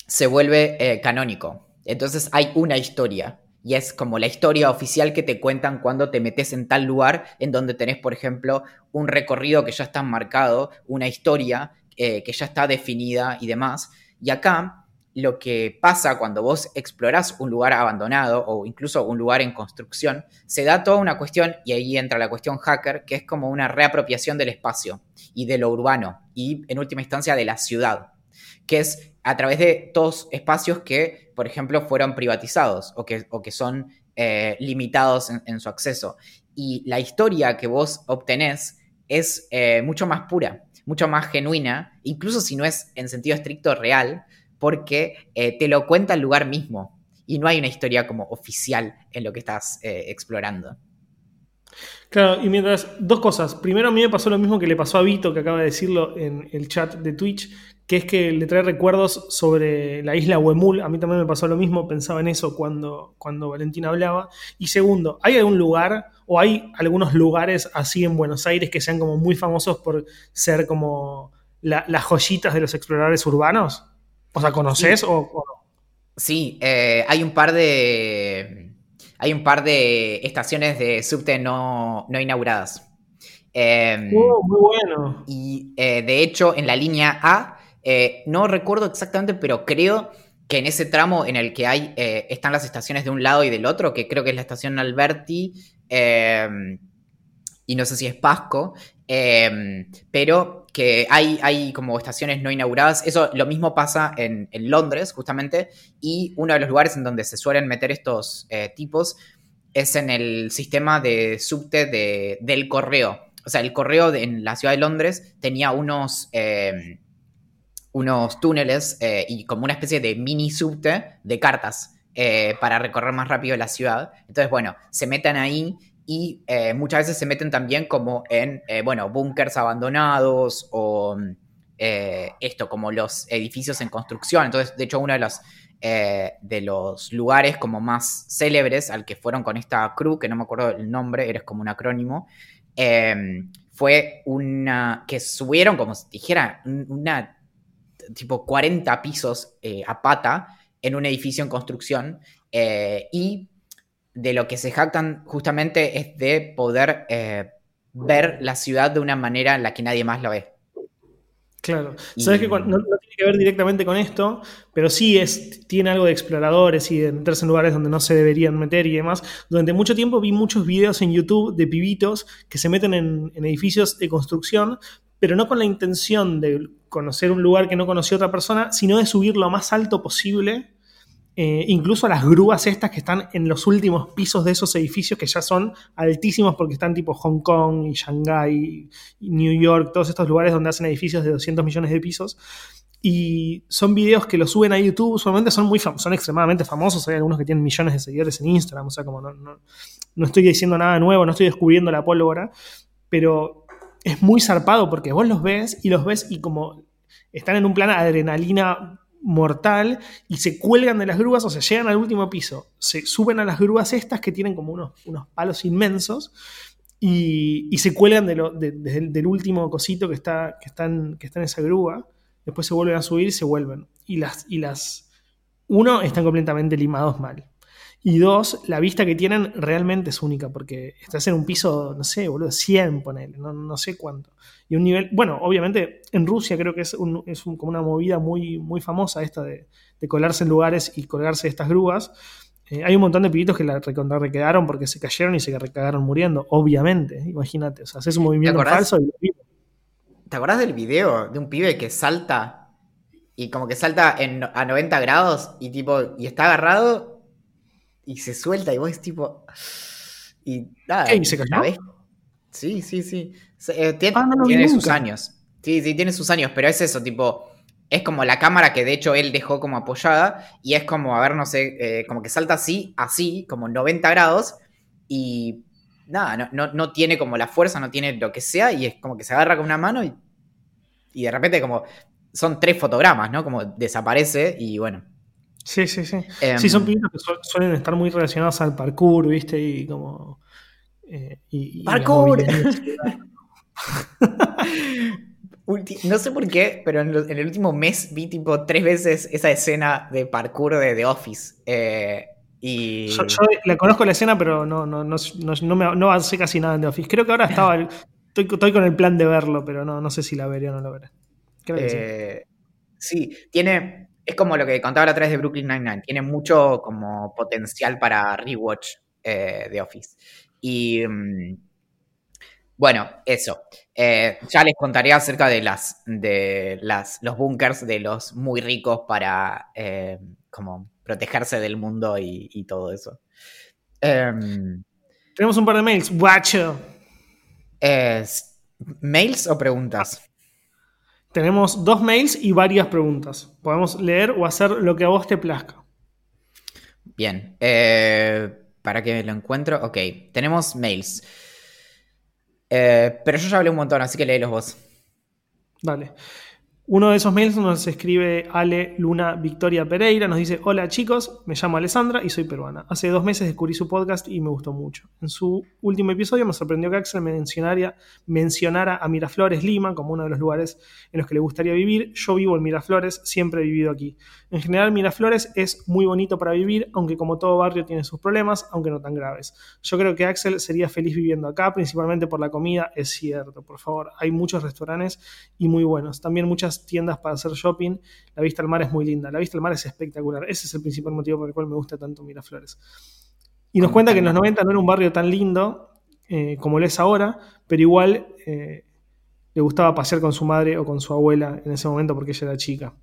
se vuelve canónico. Entonces hay una historia y es como la historia oficial que te cuentan cuando te metes en tal lugar en donde tenés, por ejemplo, un recorrido que ya está marcado, una historia eh, que ya está definida y demás. Y acá lo que pasa cuando vos explorás un lugar abandonado o incluso un lugar en construcción, se da toda una cuestión, y ahí entra la cuestión hacker, que es como una reapropiación del espacio y de lo urbano y en última instancia de la ciudad, que es a través de todos espacios que, por ejemplo, fueron privatizados o que, o que son eh, limitados en, su acceso. Y la historia que vos obtenés es eh, mucho más pura, mucho más genuina, incluso si no es en sentido estricto real, porque eh, te lo cuenta el lugar mismo y no hay una historia como oficial en lo que estás explorando. Claro, y mientras, dos cosas. Primero, a mí me pasó lo mismo que le pasó a Vito, que acaba de decirlo en el chat de Twitch, que es que le trae recuerdos sobre la isla Huemul. A mí también me pasó lo mismo, pensaba en eso cuando, cuando Valentina hablaba. Y segundo, ¿hay algún lugar o hay algunos lugares así en Buenos Aires que sean como muy famosos por ser como las joyitas de los exploradores urbanos? O sea, ¿conoces o, no? Sí, eh, hay un par de. Hay un par de estaciones de subte no, inauguradas. Em, oh, muy bueno. Y eh, de hecho, en la línea A eh, no recuerdo exactamente, pero creo que en ese tramo en el que hay eh, están las estaciones de un lado y del otro, que creo que es la estación Alberti, em, y no sé si es Pasco, pero que hay, hay como estaciones no inauguradas. Eso lo mismo pasa en, Londres, justamente, y uno de los lugares en donde se suelen meter estos eh, tipos es en el sistema de subte del correo. O sea, el correo en la ciudad de Londres tenía unos unos túneles eh, y como una especie de mini subte de cartas eh, para recorrer más rápido la ciudad. Entonces, bueno, se meten ahí y eh, muchas veces se meten también como en, bueno, búnkers abandonados o esto, como los edificios en construcción. Entonces, de hecho, uno de los, de los lugares como más célebres al que fueron con esta crew, que no me acuerdo el nombre, eres como un acrónimo, fue una que subieron, como si dijera, una tipo 40 pisos eh, a pata en un edificio en construcción eh, y de lo que se jactan justamente es de poder eh, ver la ciudad de una manera en la que nadie más la ve. Claro. Sabes que no, tiene que ver directamente con esto, pero sí es, tiene algo de exploradores y de meterse en lugares donde no se deberían meter y demás. Durante mucho tiempo vi muchos videos en YouTube de pibitos que se meten en edificios de construcción, pero no con la intención de conocer un lugar que no conoció otra persona, sino de subir lo más alto posible, eh, incluso a las grúas estas que están en los últimos pisos de esos edificios que ya son altísimos porque están tipo Hong Kong y Shanghai y New York, todos estos lugares donde hacen edificios de 200 millones de pisos. Y son videos que los suben a YouTube, usualmente son muy son extremadamente famosos, hay algunos que tienen millones de seguidores en Instagram, o sea, como no, no estoy diciendo nada nuevo, no estoy descubriendo la pólvora, pero es muy zarpado porque vos los ves y los ves y como están en un plan adrenalina mortal y se cuelgan de las grúas, o sea, llegan al último piso, se suben a las grúas estas que tienen como unos, unos palos inmensos y, se cuelgan del último cosito que está, que, que en esa grúa, después se vuelven a subir y se vuelven. Y las, y las, uno, están completamente limados mal. Y dos, la vista que tienen realmente es única, porque estás en un piso, no sé, boludo, 100, ponele, no, no sé cuánto. Y un nivel, bueno, obviamente en Rusia creo que es, es como una movida muy, muy famosa esta de, de, colarse en lugares y colgarse de estas grúas. Eh, hay un montón de pibitos que la requedaron porque se cayeron y se recagaron muriendo, obviamente, imagínate, o sea, haces un movimiento falso y ¿Te acordás del video de un pibe que salta y como que salta en, a 90 grados y tipo y está agarrado y se suelta y vos es tipo. Y nada. ¿Y se cayó? Sí, sí, sí. Eh, tiene, ah, tiene sus años. Sí, sí, tiene sus años, pero es eso, tipo. Es como la cámara que de hecho él dejó como apoyada y es como, a ver, no sé, eh, como que salta así, así, como 90 grados y nada, no, no, tiene como la fuerza, no tiene lo que sea y es como que se agarra con una mano y, y de repente como son tres fotogramas, ¿no? Como desaparece y bueno, Sí, sí, sí. sí, son em, pilotos que suelen estar muy relacionados al parkour, ¿viste? Y como. Eh, ¡Parkour! no sé por qué, pero en, el último mes vi tipo tres veces esa escena de parkour de The Office. Eh, y... Yo, la conozco la escena, pero no, no, no, no, me, no hace casi nada en The Office. Creo que ahora estaba. estoy, estoy, con el plan de verlo, pero no, no sé si la veré o no la veré. Creo que sí. Eh, sí, tiene es como lo que contaba la otra vez de Brooklyn Nine-Nine. Tiene mucho como potencial para rewatch eh, de Office. Y mm, bueno, eso. Eh, ya les contaré acerca de las de las, los bunkers de los muy ricos para eh, como protegerse del mundo y, todo eso. Em, Tenemos un par de mails. Guacho. ¿Mails o preguntas? Tenemos dos mails y varias preguntas. Podemos leer o hacer lo que a vos te plazca. Bien. Eh, para que lo encuentro. Ok. Tenemos mails. Eh, pero yo ya hablé un montón, así que léelos vos. Dale. Uno de esos mails nos escribe Ale Luna Victoria Pereira, nos dice, hola chicos, me llamo Alessandra y soy peruana. Hace dos meses descubrí su podcast y me gustó mucho. En su último episodio me sorprendió que Axel mencionara, mencionara a Miraflores, Lima, como uno de los lugares en los que le gustaría vivir. Yo vivo en Miraflores, siempre he vivido aquí. En general Miraflores es muy bonito para vivir, aunque como todo barrio tiene sus problemas, aunque no tan graves. Yo creo que Axel sería feliz viviendo acá, principalmente por la comida, es cierto, por favor. Hay muchos restaurantes y muy buenos. También muchas tiendas para hacer shopping. La vista al mar es muy linda, la vista al mar es espectacular. Ese es el principal motivo por el cual me gusta tanto Miraflores. Y nos cuenta que en los 90 no era un barrio tan lindo eh, como lo es ahora, pero igual eh, le gustaba pasear con su madre o con su abuela en ese momento porque ella era chica.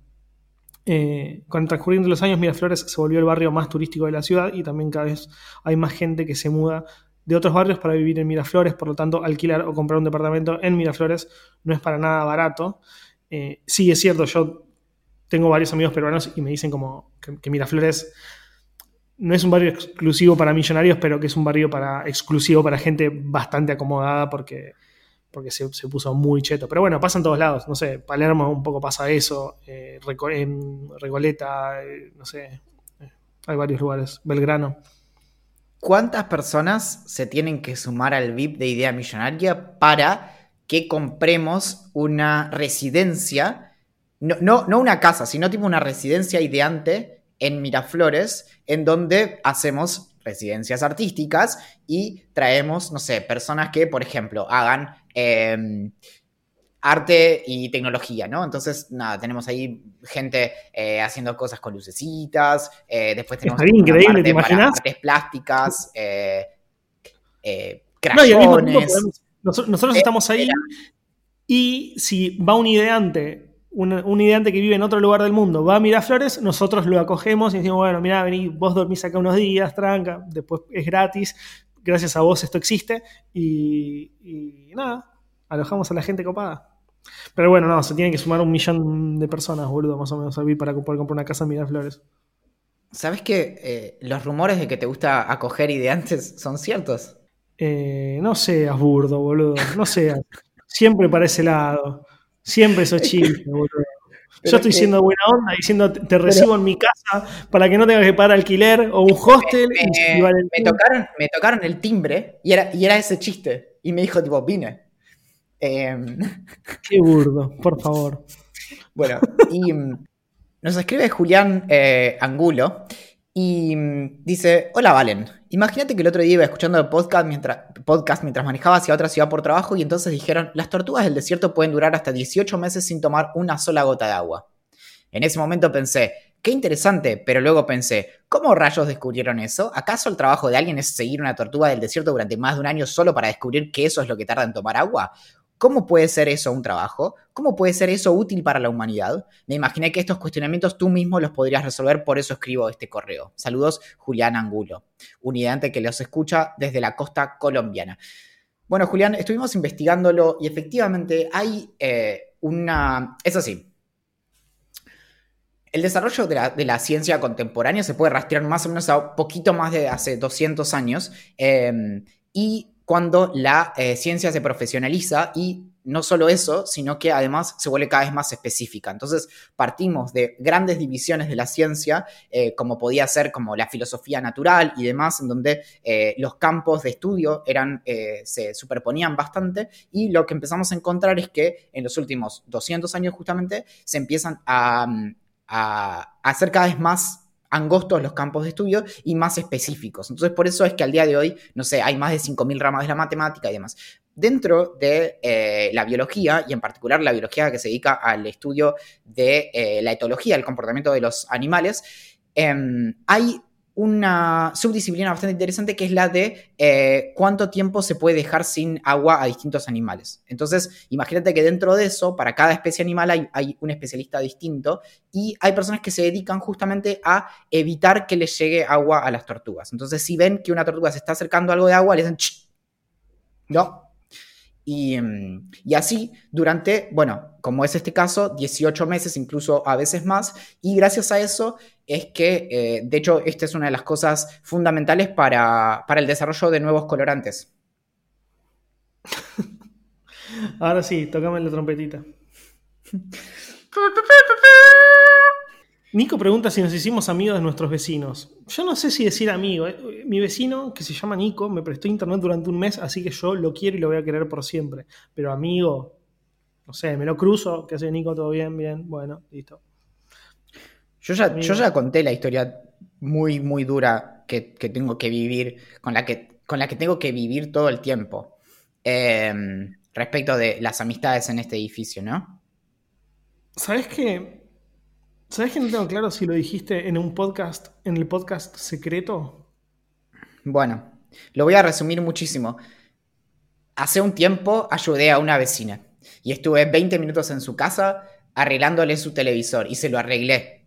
Eh, con el transcurrir de los años, Miraflores se volvió el barrio más turístico de la ciudad y también cada vez hay más gente que se muda de otros barrios para vivir en Miraflores, por lo tanto, alquilar o comprar un departamento en Miraflores no es para nada barato. Eh, sí, es cierto, yo tengo varios amigos peruanos y me dicen como que, Miraflores no es un barrio exclusivo para millonarios, pero que es un barrio para, exclusivo para gente bastante acomodada porque, porque se, puso muy cheto. Pero bueno, pasa en todos lados, no sé, Palermo un poco pasa eso, eh, en Regoleta, eh, no sé, hay varios lugares, Belgrano. ¿Cuántas personas se tienen que sumar al VIP de Idea Millonaria para que compremos una residencia, no, no, una casa, sino tipo una residencia ideante en Miraflores, en donde hacemos residencias artísticas y traemos, no sé, personas que, por ejemplo, hagan em, arte y tecnología, ¿no? Entonces, nada, tenemos ahí gente eh, haciendo cosas con lucecitas, eh, después tenemos increíble, ¿te imaginas? artes plásticas, eh, crayones. Nosotros, eh, estamos ahí y si va un ideante, un, ideante que vive en otro lugar del mundo, va a Miraflores, nosotros lo acogemos y decimos, bueno, mira, vení, vos dormís acá unos días, tranca, después es gratis, gracias a vos esto existe y, nada, alojamos a la gente copada. Pero bueno, no, se tiene que sumar un millón de personas, boludo, más o menos, a para poder comprar una casa en Miraflores. ¿Sabes que eh, los rumores de que te gusta acoger ideantes son ciertos? Eh, no seas burdo, boludo. No seas. Siempre para ese lado. Siempre esos chistes, boludo. Yo estoy siendo buena onda diciendo te recibo en mi casa para que no tengas que pagar alquiler o un hostel. Me, tocaron, me tocaron el timbre y era, y era ese chiste. Y me dijo, tipo, vine. Em, Qué burdo, por favor. bueno, y mm, nos escribe Julián eh, Angulo y mm, dice, hola Valen, imagínate que el otro día iba escuchando el podcast mientras, podcast mientras manejaba hacia otra ciudad por trabajo y entonces dijeron, las tortugas del desierto pueden durar hasta 18 meses sin tomar una sola gota de agua. En ese momento pensé, qué interesante, pero luego pensé, ¿cómo rayos descubrieron eso? ¿Acaso el trabajo de alguien es seguir una tortuga del desierto durante más de un año solo para descubrir que eso es lo que tarda en tomar agua? ¿Cómo puede ser eso un trabajo? ¿Cómo puede ser eso útil para la humanidad? Me imaginé que estos cuestionamientos tú mismo los podrías resolver, por eso escribo este correo. Saludos, Julián Angulo, un ideante que los escucha desde la costa colombiana. Bueno, Julián, estuvimos investigándolo y efectivamente hay eh, una... Es así. El desarrollo de la, de la, ciencia contemporánea se puede rastrear más o menos a poquito más de hace 200 años. Eh, y cuando la eh, ciencia se profesionaliza y no solo eso, sino que además se vuelve cada vez más específica. Entonces partimos de grandes divisiones de la ciencia, eh, como podía ser como la filosofía natural y demás, en donde eh, los campos de estudio eran, se superponían bastante y lo que empezamos a encontrar es que en los últimos 200 años justamente se empiezan a, a, a hacer cada vez más angostos los campos de estudio y más específicos. Entonces, por eso es que al día de hoy, no sé, hay más de 5.000 ramas de la matemática y demás. Dentro de eh, la biología, y en particular la biología que se dedica al estudio de eh, la etología, el comportamiento de los animales, eh, hay una subdisciplina bastante interesante que es la de eh, cuánto tiempo se puede dejar sin agua a distintos animales. Entonces, imagínate que dentro de eso, para cada especie animal hay, un especialista distinto y hay personas que se dedican justamente a evitar que les llegue agua a las tortugas. Entonces, si ven que una tortuga se está acercando a algo de agua, le dicen, no, y, y, así durante, bueno, como es este caso, 18 meses, incluso a veces más. Y gracias a eso es que, eh, de hecho, esta es una de las cosas fundamentales para, para el desarrollo de nuevos colorantes. Ahora sí, tocame la trompetita. Nico pregunta si nos hicimos amigos de nuestros vecinos. Yo no sé si decir amigo. ¿eh? Mi vecino, que se llama Nico, me prestó internet durante un mes, así que yo lo quiero y lo voy a querer por siempre. Pero amigo, no sé, me lo cruzo. ¿Qué hace Nico? ¿Todo bien? Bien, bueno, listo. Yo ya, yo ya conté la historia muy, muy dura que, que, tengo que vivir, con la que, con la que tengo que vivir todo el tiempo. Eh, respecto de las amistades en este edificio, ¿no? ¿Sabes qué? ¿Sabes que no tengo claro si lo dijiste en un podcast, en el podcast secreto? Bueno, lo voy a resumir muchísimo. Hace un tiempo ayudé a una vecina y estuve 20 minutos en su casa arreglándole su televisor y se lo arreglé.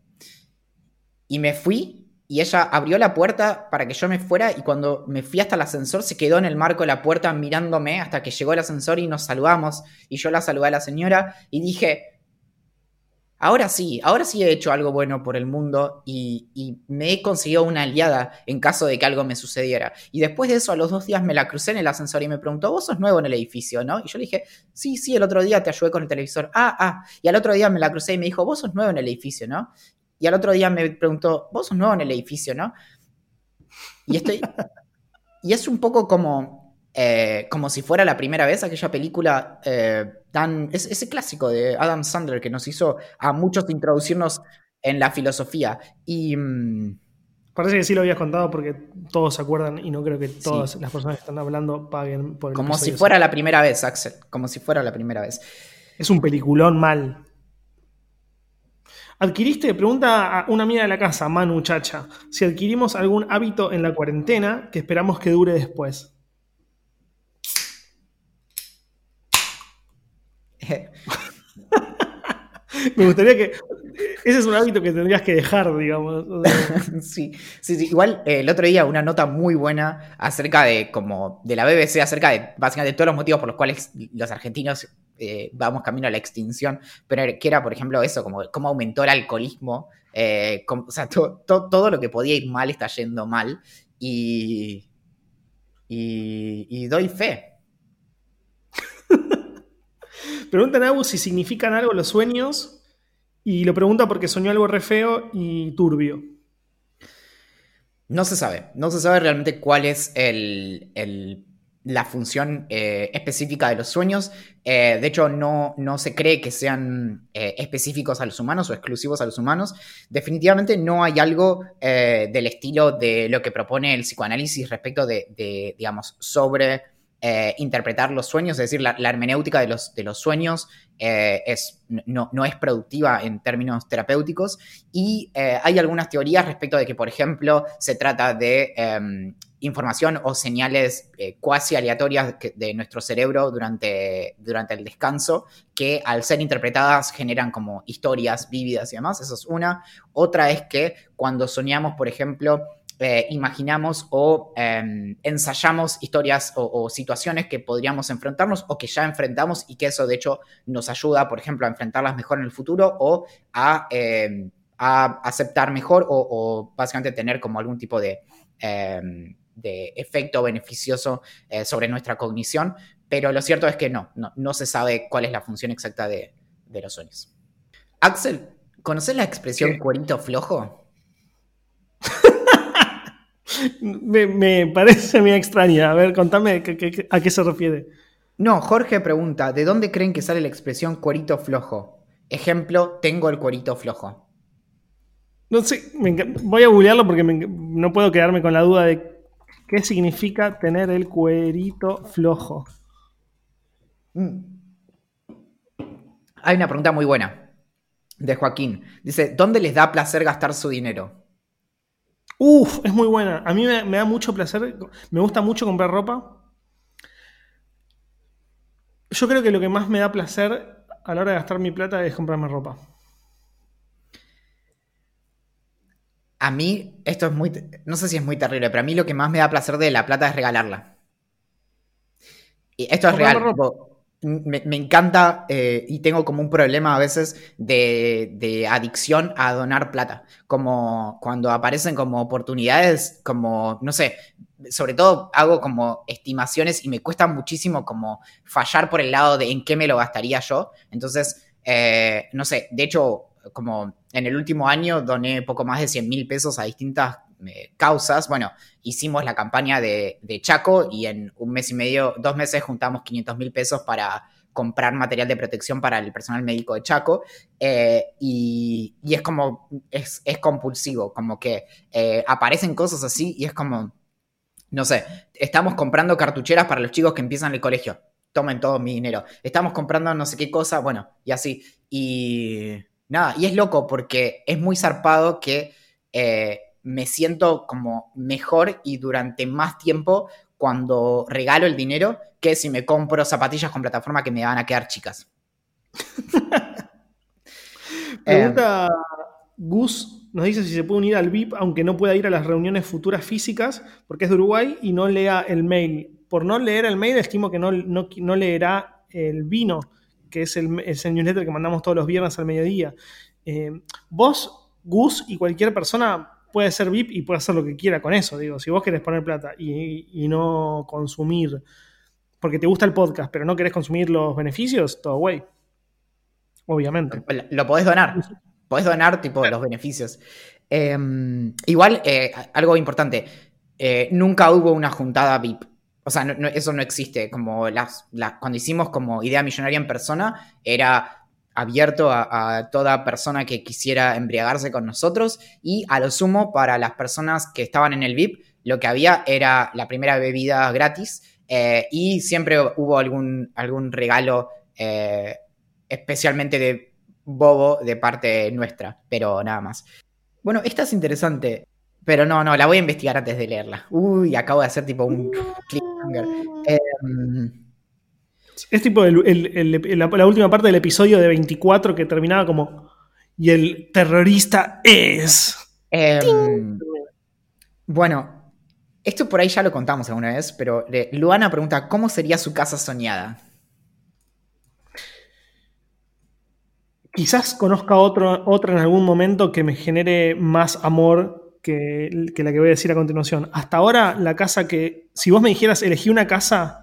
Y me fui y ella abrió la puerta para que yo me fuera y cuando me fui hasta el ascensor se quedó en el marco de la puerta mirándome hasta que llegó el ascensor y nos saludamos y yo la saludé a la señora y dije, ahora sí, ahora sí he hecho algo bueno por el mundo y, y, me he conseguido una aliada en caso de que algo me sucediera. Y después de eso, a los dos días me la crucé en el ascensor y me preguntó, vos sos nuevo en el edificio, ¿no? Y yo le dije, sí, sí, el otro día te ayudé con el televisor. Ah, ah. Y al otro día me la crucé y me dijo, vos sos nuevo en el edificio, ¿no? Y al otro día me preguntó, vos sos nuevo en el edificio, ¿no? Y estoy... y es un poco como... Eh, como si fuera la primera vez aquella película eh, tan. Es, ese clásico de Adam Sandler que nos hizo a muchos introducirnos en la filosofía. Y. Mmm, Parece que sí lo habías contado porque todos se acuerdan y no creo que todas sí. las personas que están hablando paguen por el Como si fuera la primera vez, Axel. Como si fuera la primera vez. Es un peliculón mal. ¿Adquiriste, pregunta a una amiga de la casa, Manu Chacha, si adquirimos algún hábito en la cuarentena que esperamos que dure después? Me gustaría que. Ese es un hábito que tendrías que dejar, digamos. sí, sí, sí. Igual eh, el otro día una nota muy buena acerca de como de la BBC, acerca de básicamente todos los motivos por los cuales los argentinos eh, vamos camino a la extinción, pero que era, por ejemplo, eso, como cómo aumentó el alcoholismo. Eh, o sea, to, to, todo lo que podía ir mal está yendo mal. Y. Y, y doy fe. Preguntan a Abu si significan algo los sueños y lo pregunta porque soñó algo re feo y turbio. No se sabe, no se sabe realmente cuál es el, el, la función eh, específica de los sueños. Eh, de hecho, no, no, se cree que sean eh, específicos a los humanos o exclusivos a los humanos. Definitivamente no hay algo del estilo de lo que propone el psicoanálisis respecto de, digamos, sobre interpretar los sueños, es decir, la, hermenéutica de los, de los sueños es, no, no, es productiva en términos terapéuticos y hay algunas teorías respecto de que, por ejemplo, se trata de em, información o señales eh, cuasi aleatorias de nuestro cerebro durante, durante el descanso que al ser interpretadas generan como historias vívidas y demás. Eso es una. Otra es que cuando soñamos, por ejemplo, eh, imaginamos o em, ensayamos historias o, situaciones que podríamos enfrentarnos o que ya enfrentamos y que eso de hecho nos ayuda, por ejemplo, a enfrentarlas mejor en el futuro o a, em, aceptar mejor o, o, básicamente tener como algún tipo de em, de efecto beneficioso eh, sobre nuestra cognición, pero lo cierto es que no, no, se sabe cuál es la función exacta de, los sueños. Axel, ¿conoces la expresión cuerito flojo? Me, parece muy extraña. A ver, contame a qué se refiere. No, Jorge pregunta, ¿de dónde creen que sale la expresión cuerito flojo? Ejemplo, tengo el cuerito flojo. No sé, voy a googlearlo porque no puedo quedarme con la duda de ¿Qué significa tener el cuerito flojo? Mm. Hay una pregunta muy buena de Joaquín. Dice, ¿dónde les da placer gastar su dinero? Uf, es muy buena. A mí me, da mucho placer, me gusta mucho comprar ropa. Yo creo que lo que más me da placer a la hora de gastar mi plata es comprarme ropa. A mí, esto es muy. No sé si es muy terrible, pero a mí lo que más me da placer de la plata es regalarla. Y esto es real. Me, encanta eh, y tengo como un problema a veces de, adicción a donar plata. Como cuando aparecen como oportunidades, como, no sé, sobre todo hago como estimaciones y me cuesta muchísimo como fallar por el lado de en qué me lo gastaría yo. Entonces, eh, no sé, de hecho, como en el último año doné poco más de 100 mil pesos a distintas causas. Bueno, hicimos la campaña de, Chaco y en un mes y medio, dos meses juntamos 500 mil pesos para comprar material de protección para el personal médico de Chaco. Eh, y, es como, es, compulsivo, como que eh, aparecen cosas así y es como, no sé, estamos comprando cartucheras para los chicos que empiezan el colegio, tomen todo mi dinero, estamos comprando no sé qué cosa, bueno, y así, y Nada, y es loco porque es muy zarpado que eh, me siento como mejor y durante más tiempo cuando regalo el dinero que si me compro zapatillas con plataforma que me van a quedar chicas. Pregunta Gus, nos dice si se puede unir al VIP aunque no pueda ir a las reuniones futuras físicas porque es de Uruguay y no lea el mail. Por no leer el mail estimo que no, no leerá el vino que es el, newsletter que mandamos todos los viernes al mediodía. Eh, vos, Gus y cualquier persona puede ser VIP y puede hacer lo que quiera con eso. Digo, si vos querés poner plata y, no consumir, porque te gusta el podcast, pero no querés consumir los beneficios, todo güey. Obviamente. Lo, podés donar. Podés donar, tipo, los beneficios. Em, igual, eh, algo importante. Eh, nunca hubo una juntada VIP. O sea, eso no existe. Como las, cuando hicimos como idea millonaria en persona, era abierto a, toda persona que quisiera embriagarse con nosotros y a lo sumo para las personas que estaban en el VIP, lo que había era la primera bebida gratis eh, y siempre hubo algún, algún regalo eh, especialmente de bobo de parte nuestra, pero nada más. Bueno, esta es interesante. Pero no, no, la voy a investigar antes de leerla. Uy, acabo de hacer tipo un cliffhanger. Em, es tipo la, última parte del episodio de 24 que terminaba como. Y el terrorista es. Em, bueno, esto por ahí ya lo contamos alguna vez, pero Luana pregunta: ¿cómo sería su casa soñada? Quizás conozca otro, otra en algún momento que me genere más amor que, la que voy a decir a continuación. Hasta ahora, la casa que, si vos me dijeras, elegí una casa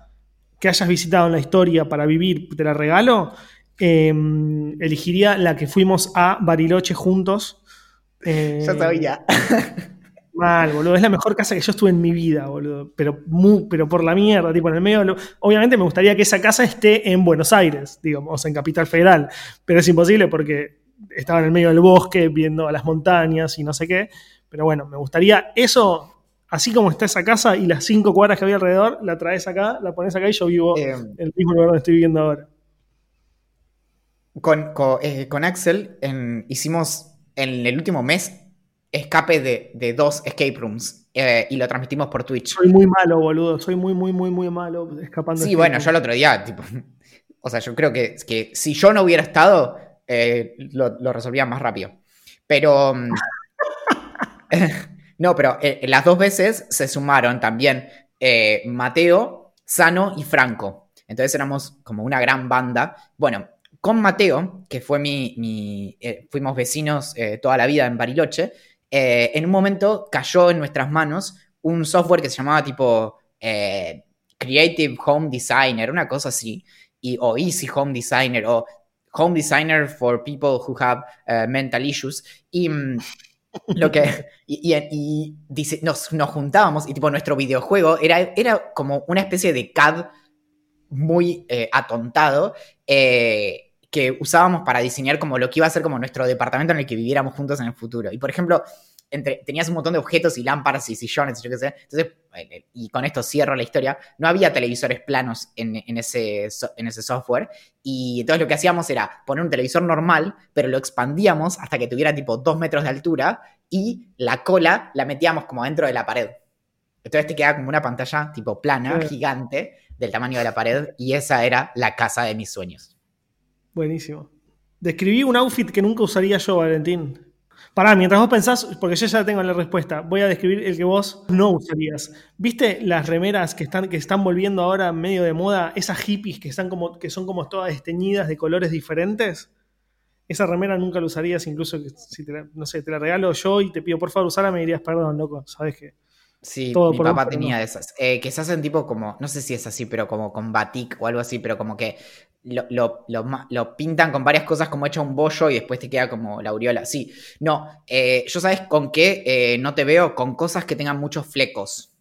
que hayas visitado en la historia para vivir, te la regalo, em, elegiría la que fuimos a Bariloche juntos. Eh, sabía. Mal, boludo. Es la mejor casa que yo estuve en mi vida, boludo. Pero, pero por la mierda, tipo en el medio. Obviamente me gustaría que esa casa esté en Buenos Aires, digamos, en Capital Federal. Pero es imposible porque estaba en el medio del bosque viendo a las montañas y no sé qué. Pero bueno, me gustaría eso, así como está esa casa y las cinco cuadras que había alrededor, la traes acá, la pones acá y yo vivo eh, en el mismo lugar donde estoy viviendo ahora. Con, eh, Axel hicimos en el último mes escape de, dos escape rooms eh, y lo transmitimos por Twitch. Soy muy malo, boludo. Soy muy, muy, muy, muy malo escapando. Sí, bueno, yo el otro día, tipo, o sea, yo creo que, que si yo no hubiera estado, eh, lo, resolvía más rápido. Pero... Mm, no, pero las dos veces se sumaron también Mateo, Sano y Franco. Entonces éramos como una gran banda. Bueno, con Mateo, que fue mi, eh, fuimos vecinos eh, toda la vida en Bariloche, eh, en un momento cayó en nuestras manos un software que se llamaba tipo Creative Home Designer, una cosa así, o Easy Home Designer, o Home Designer for People Who Have Mental Issues, y... Lo que y, dice, nos, nos, juntábamos y tipo nuestro videojuego era, era como una especie de CAD muy atontado que usábamos para diseñar como lo que iba a ser como nuestro departamento en el que viviéramos juntos en el futuro. Y por ejemplo, entre, tenías un montón de objetos y lámparas y sillones, yo qué sé. Entonces, eh, y con esto cierro la historia, no había televisores planos en, ese, en ese software. Y entonces lo que hacíamos era poner un televisor normal, pero lo expandíamos hasta que tuviera tipo dos metros de altura y la cola la metíamos como dentro de la pared. Entonces te quedaba como una pantalla tipo plana, gigante, del tamaño de la pared, y esa era la casa de mis sueños. Buenísimo. Describí un outfit que nunca usaría yo, Valentín. Pará, mientras vos pensás, porque yo ya tengo la respuesta, voy a describir el que vos no usarías. ¿Viste las remeras que están, que están volviendo ahora medio de moda? Esas hippies que, están como, que son como todas desteñidas de colores diferentes. Esa remera nunca la usarías, incluso si te la, no sé, te la regalo yo y te pido por favor usarla, me dirías, perdón, loco, sabes que. Sí, mi papá tenía esas. Eh, que se hacen tipo como, no sé si es así, pero como con batik o algo así, pero como que lo, lo, pintan con varias cosas como hecho un bollo y después te queda como la aureola. Sí, no, eh, yo sabes con qué eh, no te veo, con cosas que tengan muchos flecos.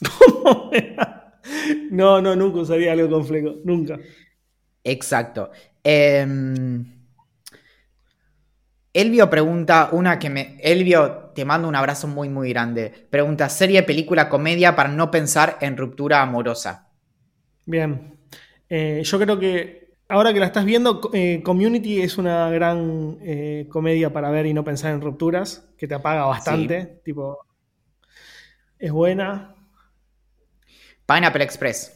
no, no, nunca usaría algo con flecos, nunca. Exacto. Em, Elvio pregunta una que me... Elvio, te mando un abrazo muy, muy grande. Pregunta, serie, película, comedia para no pensar en ruptura amorosa. Bien, eh, yo creo que ahora que la estás viendo, eh, Community es una gran eh, comedia para ver y no pensar en rupturas, que te apaga bastante. Tipo, es buena. Pineapple Express.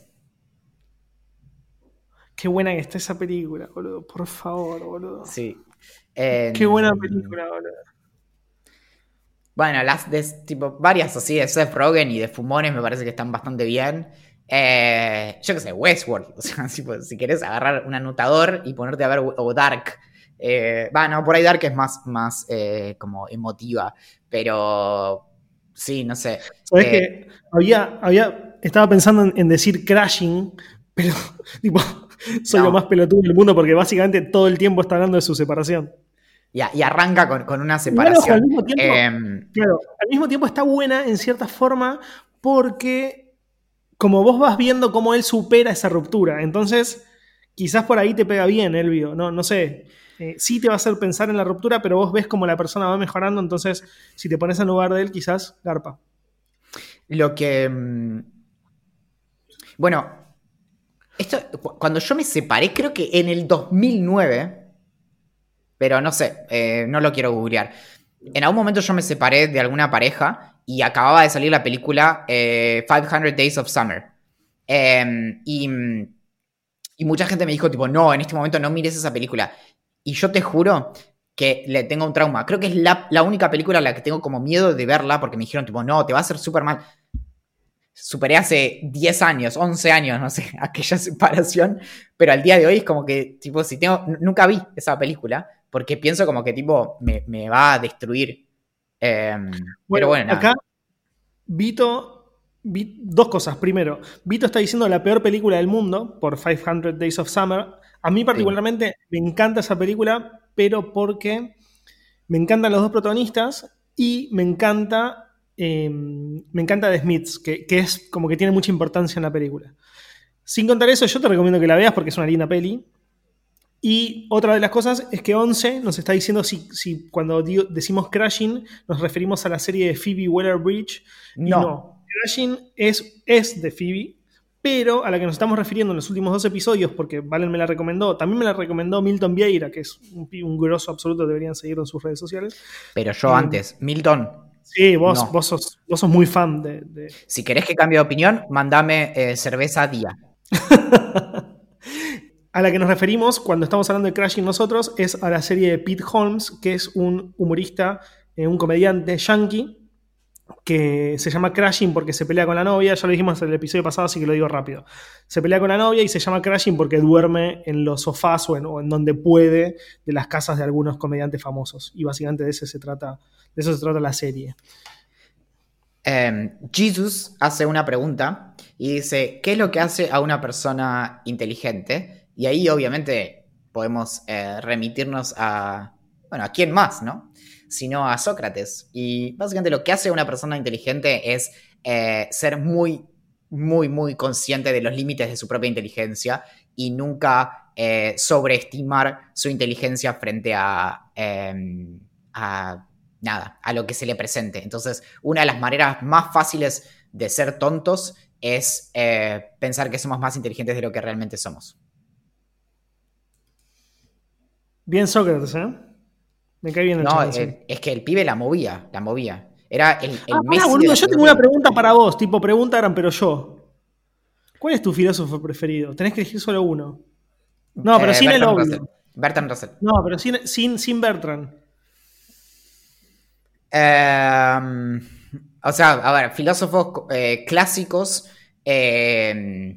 Qué buena que está esa película, boludo. Por favor, boludo. Sí. Qué buena película, boludo. Bueno, las de tipo, varias así de Seth Rogen y de Fumones me parece que están bastante bien. Eh, yo qué sé, Westworld. O sea, si, si querés agarrar un anotador y ponerte a ver, o Dark. Eh, bueno, por ahí Dark es más, más eh, como emotiva, pero sí, no sé. Sabes que había, había, estaba pensando en, decir crashing, pero tipo, soy lo más pelotudo del mundo porque básicamente todo el tiempo está hablando de su separación. Y, y arranca con, una separación. al mismo tiempo, em, claro, al mismo tiempo está buena en cierta forma porque como vos vas viendo cómo él supera esa ruptura. Entonces, quizás por ahí te pega bien, Elvio. No, no sé. Eh, sí te va a hacer pensar en la ruptura, pero vos ves cómo la persona va mejorando. Entonces, si te pones en lugar de él, quizás garpa. Lo que. Mm, bueno, esto, cuando yo me separé, creo que en el 2009, pero no sé, eh, no lo quiero googlear. En algún momento yo me separé de alguna pareja y acababa de salir la película 500 eh, Days of Summer. Em, y, mucha gente me dijo, tipo, no, en este momento no mires esa película. Y yo te juro que le tengo un trauma. Creo que es la, única película a la que tengo como miedo de verla porque me dijeron, tipo, no, te va a hacer súper mal. Superé hace 10 años, 11 años, no sé, aquella separación, pero al día de hoy es como que, tipo, si tengo, nunca vi esa película porque pienso como que, tipo, me, me va a destruir Em, pero bueno, acá Vito, dos cosas. Primero, Vito está diciendo la peor película del mundo por 500 Days of Summer. A mí particularmente me encanta esa película, pero porque me encantan los dos protagonistas y me encanta eh, me encanta The Smiths, que, que es como que tiene mucha importancia en la película. Sin contar eso, yo te recomiendo que la veas porque es una linda peli. Y otra de las cosas es que 11 nos está diciendo si, si cuando digo- decimos Crashing nos referimos a la serie de Phoebe Waller-Bridge. No. no. Crashing es, es de Phoebe, pero a la que nos estamos refiriendo en los últimos dos episodios, porque Valen me la recomendó, también me la recomendó Milton Vieira, que es un, un grosso absoluto, deberían seguirlo en sus redes sociales. Pero yo Eh, antes, Milton, Sí, vos, No. vos, sos, vos sos muy fan de, de- si querés que cambie de opinión, mandame eh, cerveza día. A la que nos referimos cuando estamos hablando de Crashing nosotros es a la serie de Pete Holmes, que es un humorista, eh, un comediante yankee, que se llama Crashing porque se pelea con la novia. Ya lo dijimos en el episodio pasado, así que lo digo rápido. Se pelea con la novia y se llama Crashing porque duerme en los sofás o en, donde puede de las casas de algunos comediantes famosos. Y básicamente de eso se trata, de eso se trata la serie. Eh, Jesus hace una pregunta y dice, ¿qué es lo que hace a una persona inteligente? Y ahí obviamente podemos eh, remitirnos a, bueno, ¿a quién más, no? Sino a Sócrates. Y básicamente lo que hace una persona inteligente es eh, ser muy, muy, muy consciente de los límites de su propia inteligencia y nunca eh, sobreestimar su inteligencia frente a, eh, a nada, a lo que se le presente. Entonces, una de las maneras más fáciles de ser tontos es pensar que somos más inteligentes de lo que realmente somos. Bien Sócrates, ¿eh? Me cae bien el No, es que el pibe la movía, la movía. Era el, el Ah, Messi boludo, yo tengo una pregunta para vos, tipo pregunta gran, pero yo. ¿Cuál es tu filósofo preferido? Tenés que elegir solo uno. No, pero Eh, sin el obvio. Russell. Bertrand Russell. No, pero sin, sin, sin Bertrand. Eh, o sea, a ver, filósofos eh, clásicos. eh,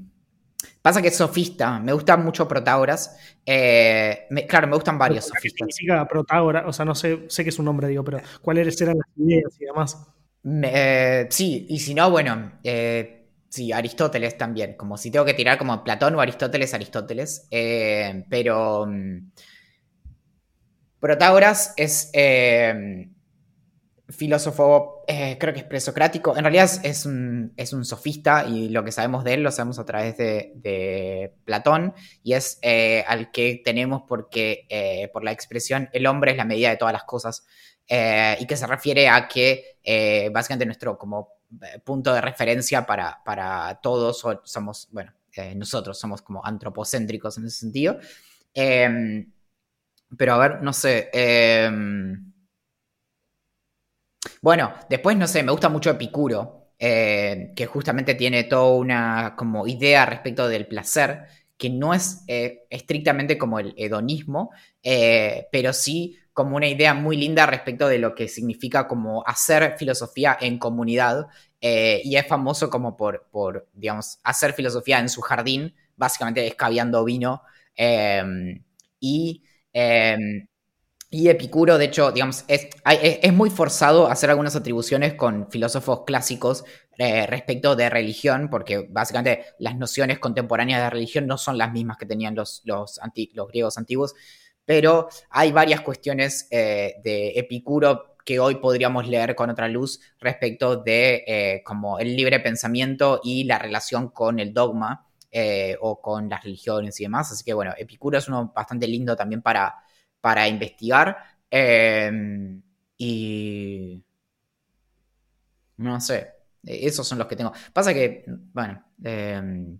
pasa que es sofista. Me gusta mucho Protágoras. Eh, me- claro, me gustan varios ¿Qué sofistas. significa Protágora? O sea, no sé, sé que es un nombre, digo, pero ¿cuáles eran las ideas y demás? Eh, sí, y si no, bueno, eh, sí, Aristóteles también. Como si tengo que tirar como Platón o Aristóteles, Aristóteles. Pero mm, Protágoras es filósofo, eh, creo que es presocrático. En realidad es, un, es un sofista y lo que sabemos de él lo sabemos a través de, de Platón y es eh, al que tenemos porque, eh, por la expresión el hombre es la medida de todas las cosas eh, y que se refiere a que eh, básicamente nuestro como eh, punto de referencia para, para todos so- somos, bueno, nosotros somos como antropocéntricos en ese sentido. Eh, pero a ver, no sé. Bueno, después, no sé, me gusta mucho Epicuro, eh, que justamente tiene toda una como idea respecto del placer, que no es eh, estrictamente como el hedonismo, eh, pero sí como una idea muy linda respecto de lo que significa como hacer filosofía en comunidad, y es famoso como por, por, digamos, hacer filosofía en su jardín, básicamente escabeando vino, y... y Epicuro, de hecho, digamos, es, es, muy forzado hacer algunas atribuciones con filósofos clásicos eh, respecto de religión, porque básicamente las nociones contemporáneas de religión no son las mismas que tenían los, los, griegos antiguos, pero hay varias cuestiones eh, de Epicuro que hoy podríamos leer con otra luz respecto de eh, como el libre pensamiento y la relación con el dogma o con las religiones y demás. Así que bueno, Epicuro es uno bastante lindo también para, para investigar. eh, y. No sé. eh, Esos son los que tengo. Pasa que, bueno. eh,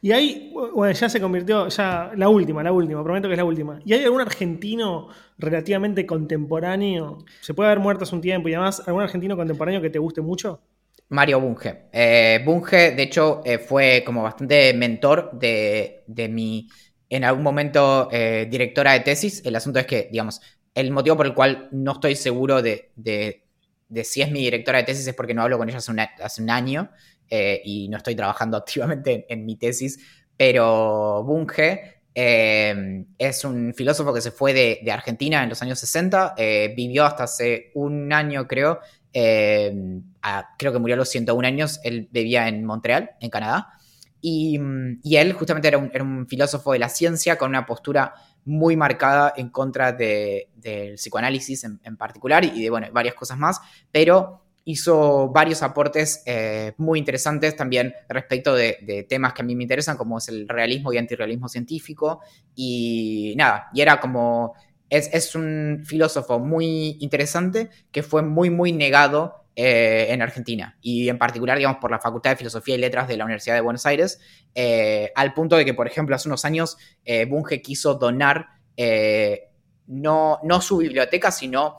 Y ahí, bueno, ya se convirtió, ya la última, la última, prometo que es la última. ¿Y hay algún argentino relativamente contemporáneo? Se puede haber muerto hace un tiempo y demás, ¿algún argentino contemporáneo que te guste mucho? Mario Bunge. Eh, Bunge, de hecho, eh, fue como bastante mentor de, de mi, en algún momento, eh, directora de tesis. El asunto es que, digamos, el motivo por el cual no estoy seguro de, de- de si es mi directora de tesis es porque no hablo con ella hace, un año eh, y no estoy trabajando activamente en, mi tesis. Pero Bunge eh, es un filósofo que se fue de, Argentina en los años 60, eh, vivió hasta hace un año, creo, a- creo que murió a los 101 años, él vivía en Montreal, en Canadá, y, mm, y él justamente era un, era un filósofo de la ciencia con una postura muy marcada en contra de- del psicoanálisis en, en particular y de bueno, varias cosas más, pero hizo varios aportes eh, muy interesantes también respecto de, temas que a mí me interesan, como es el realismo y antirrealismo científico. Y nada, y era como, es, es un filósofo muy interesante que fue muy, muy negado eh, en Argentina y en particular, digamos, por la Facultad de Filosofía y Letras de la Universidad de Buenos Aires, eh, al punto de que, por ejemplo, hace unos años eh, Bunge quiso donar no, no su biblioteca, sino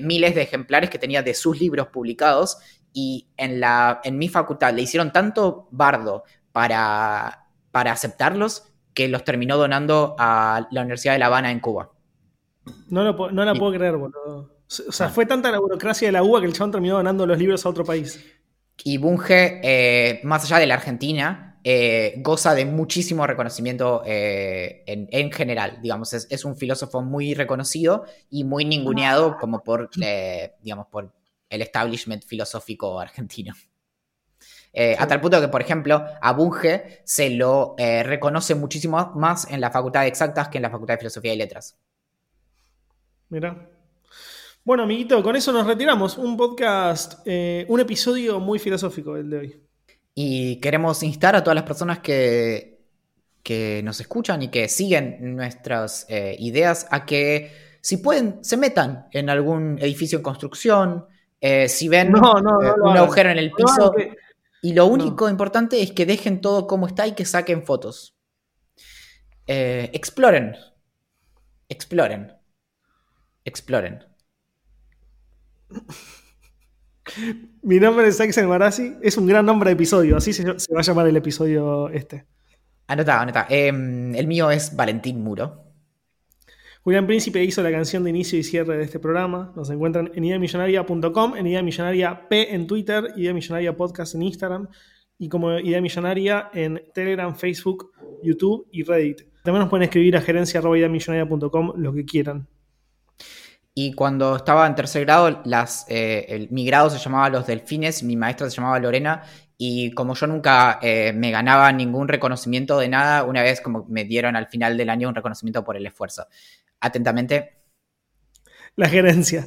miles de ejemplares que tenía de sus libros publicados y en, la, en mi facultad le hicieron tanto bardo para, para aceptarlos que los terminó donando a la Universidad de La Habana en Cuba. No, no la puedo creer, boludo. O sea, ah. fue tanta la burocracia de la UBA que el chabón terminó donando los libros a otro país. Y Bunge, eh, más allá de la Argentina, eh, goza de muchísimo reconocimiento eh, en, general. Digamos, es, un filósofo muy reconocido y muy ninguneado ah. como por, digamos, por el establishment filosófico argentino. A tal punto que, por ejemplo, a Bunge se lo reconoce muchísimo más en la Facultad de Exactas que en la Facultad de Filosofía y Letras. Mira. Bueno, amiguito, con eso nos retiramos. Un podcast, eh, un episodio muy filosófico el de hoy. Y queremos instar a todas las personas que, que nos escuchan y que siguen nuestras eh, ideas a que, si pueden, se metan en algún edificio en construcción. Eh, si ven un agujero en el piso. y lo único importante es que dejen todo como está y que saquen fotos. exploren. Exploren. Exploren. Mi nombre es Axel Marazzi. Es un gran nombre de episodio. Así se, va a llamar el episodio este. Anota, anota. Em, el mío es Valentín Muro. Julián Príncipe hizo la canción de inicio y cierre de este programa. Nos encuentran en ideamillonaria.com, en Idea Millonaria P en Twitter, Idea Millonaria Podcast en Instagram y como Idea Millonaria en Telegram, Facebook, YouTube y Reddit. También nos pueden escribir a gerencia.ideamillonaria.com lo que quieran. Y cuando estaba en tercer grado, eh, mi grado se llamaba Los Delfines, mi maestra se llamaba Lorena, y como yo nunca eh, me ganaba ningún reconocimiento de nada, una vez como me dieron al final del año un reconocimiento por el esfuerzo. Atentamente. La gerencia.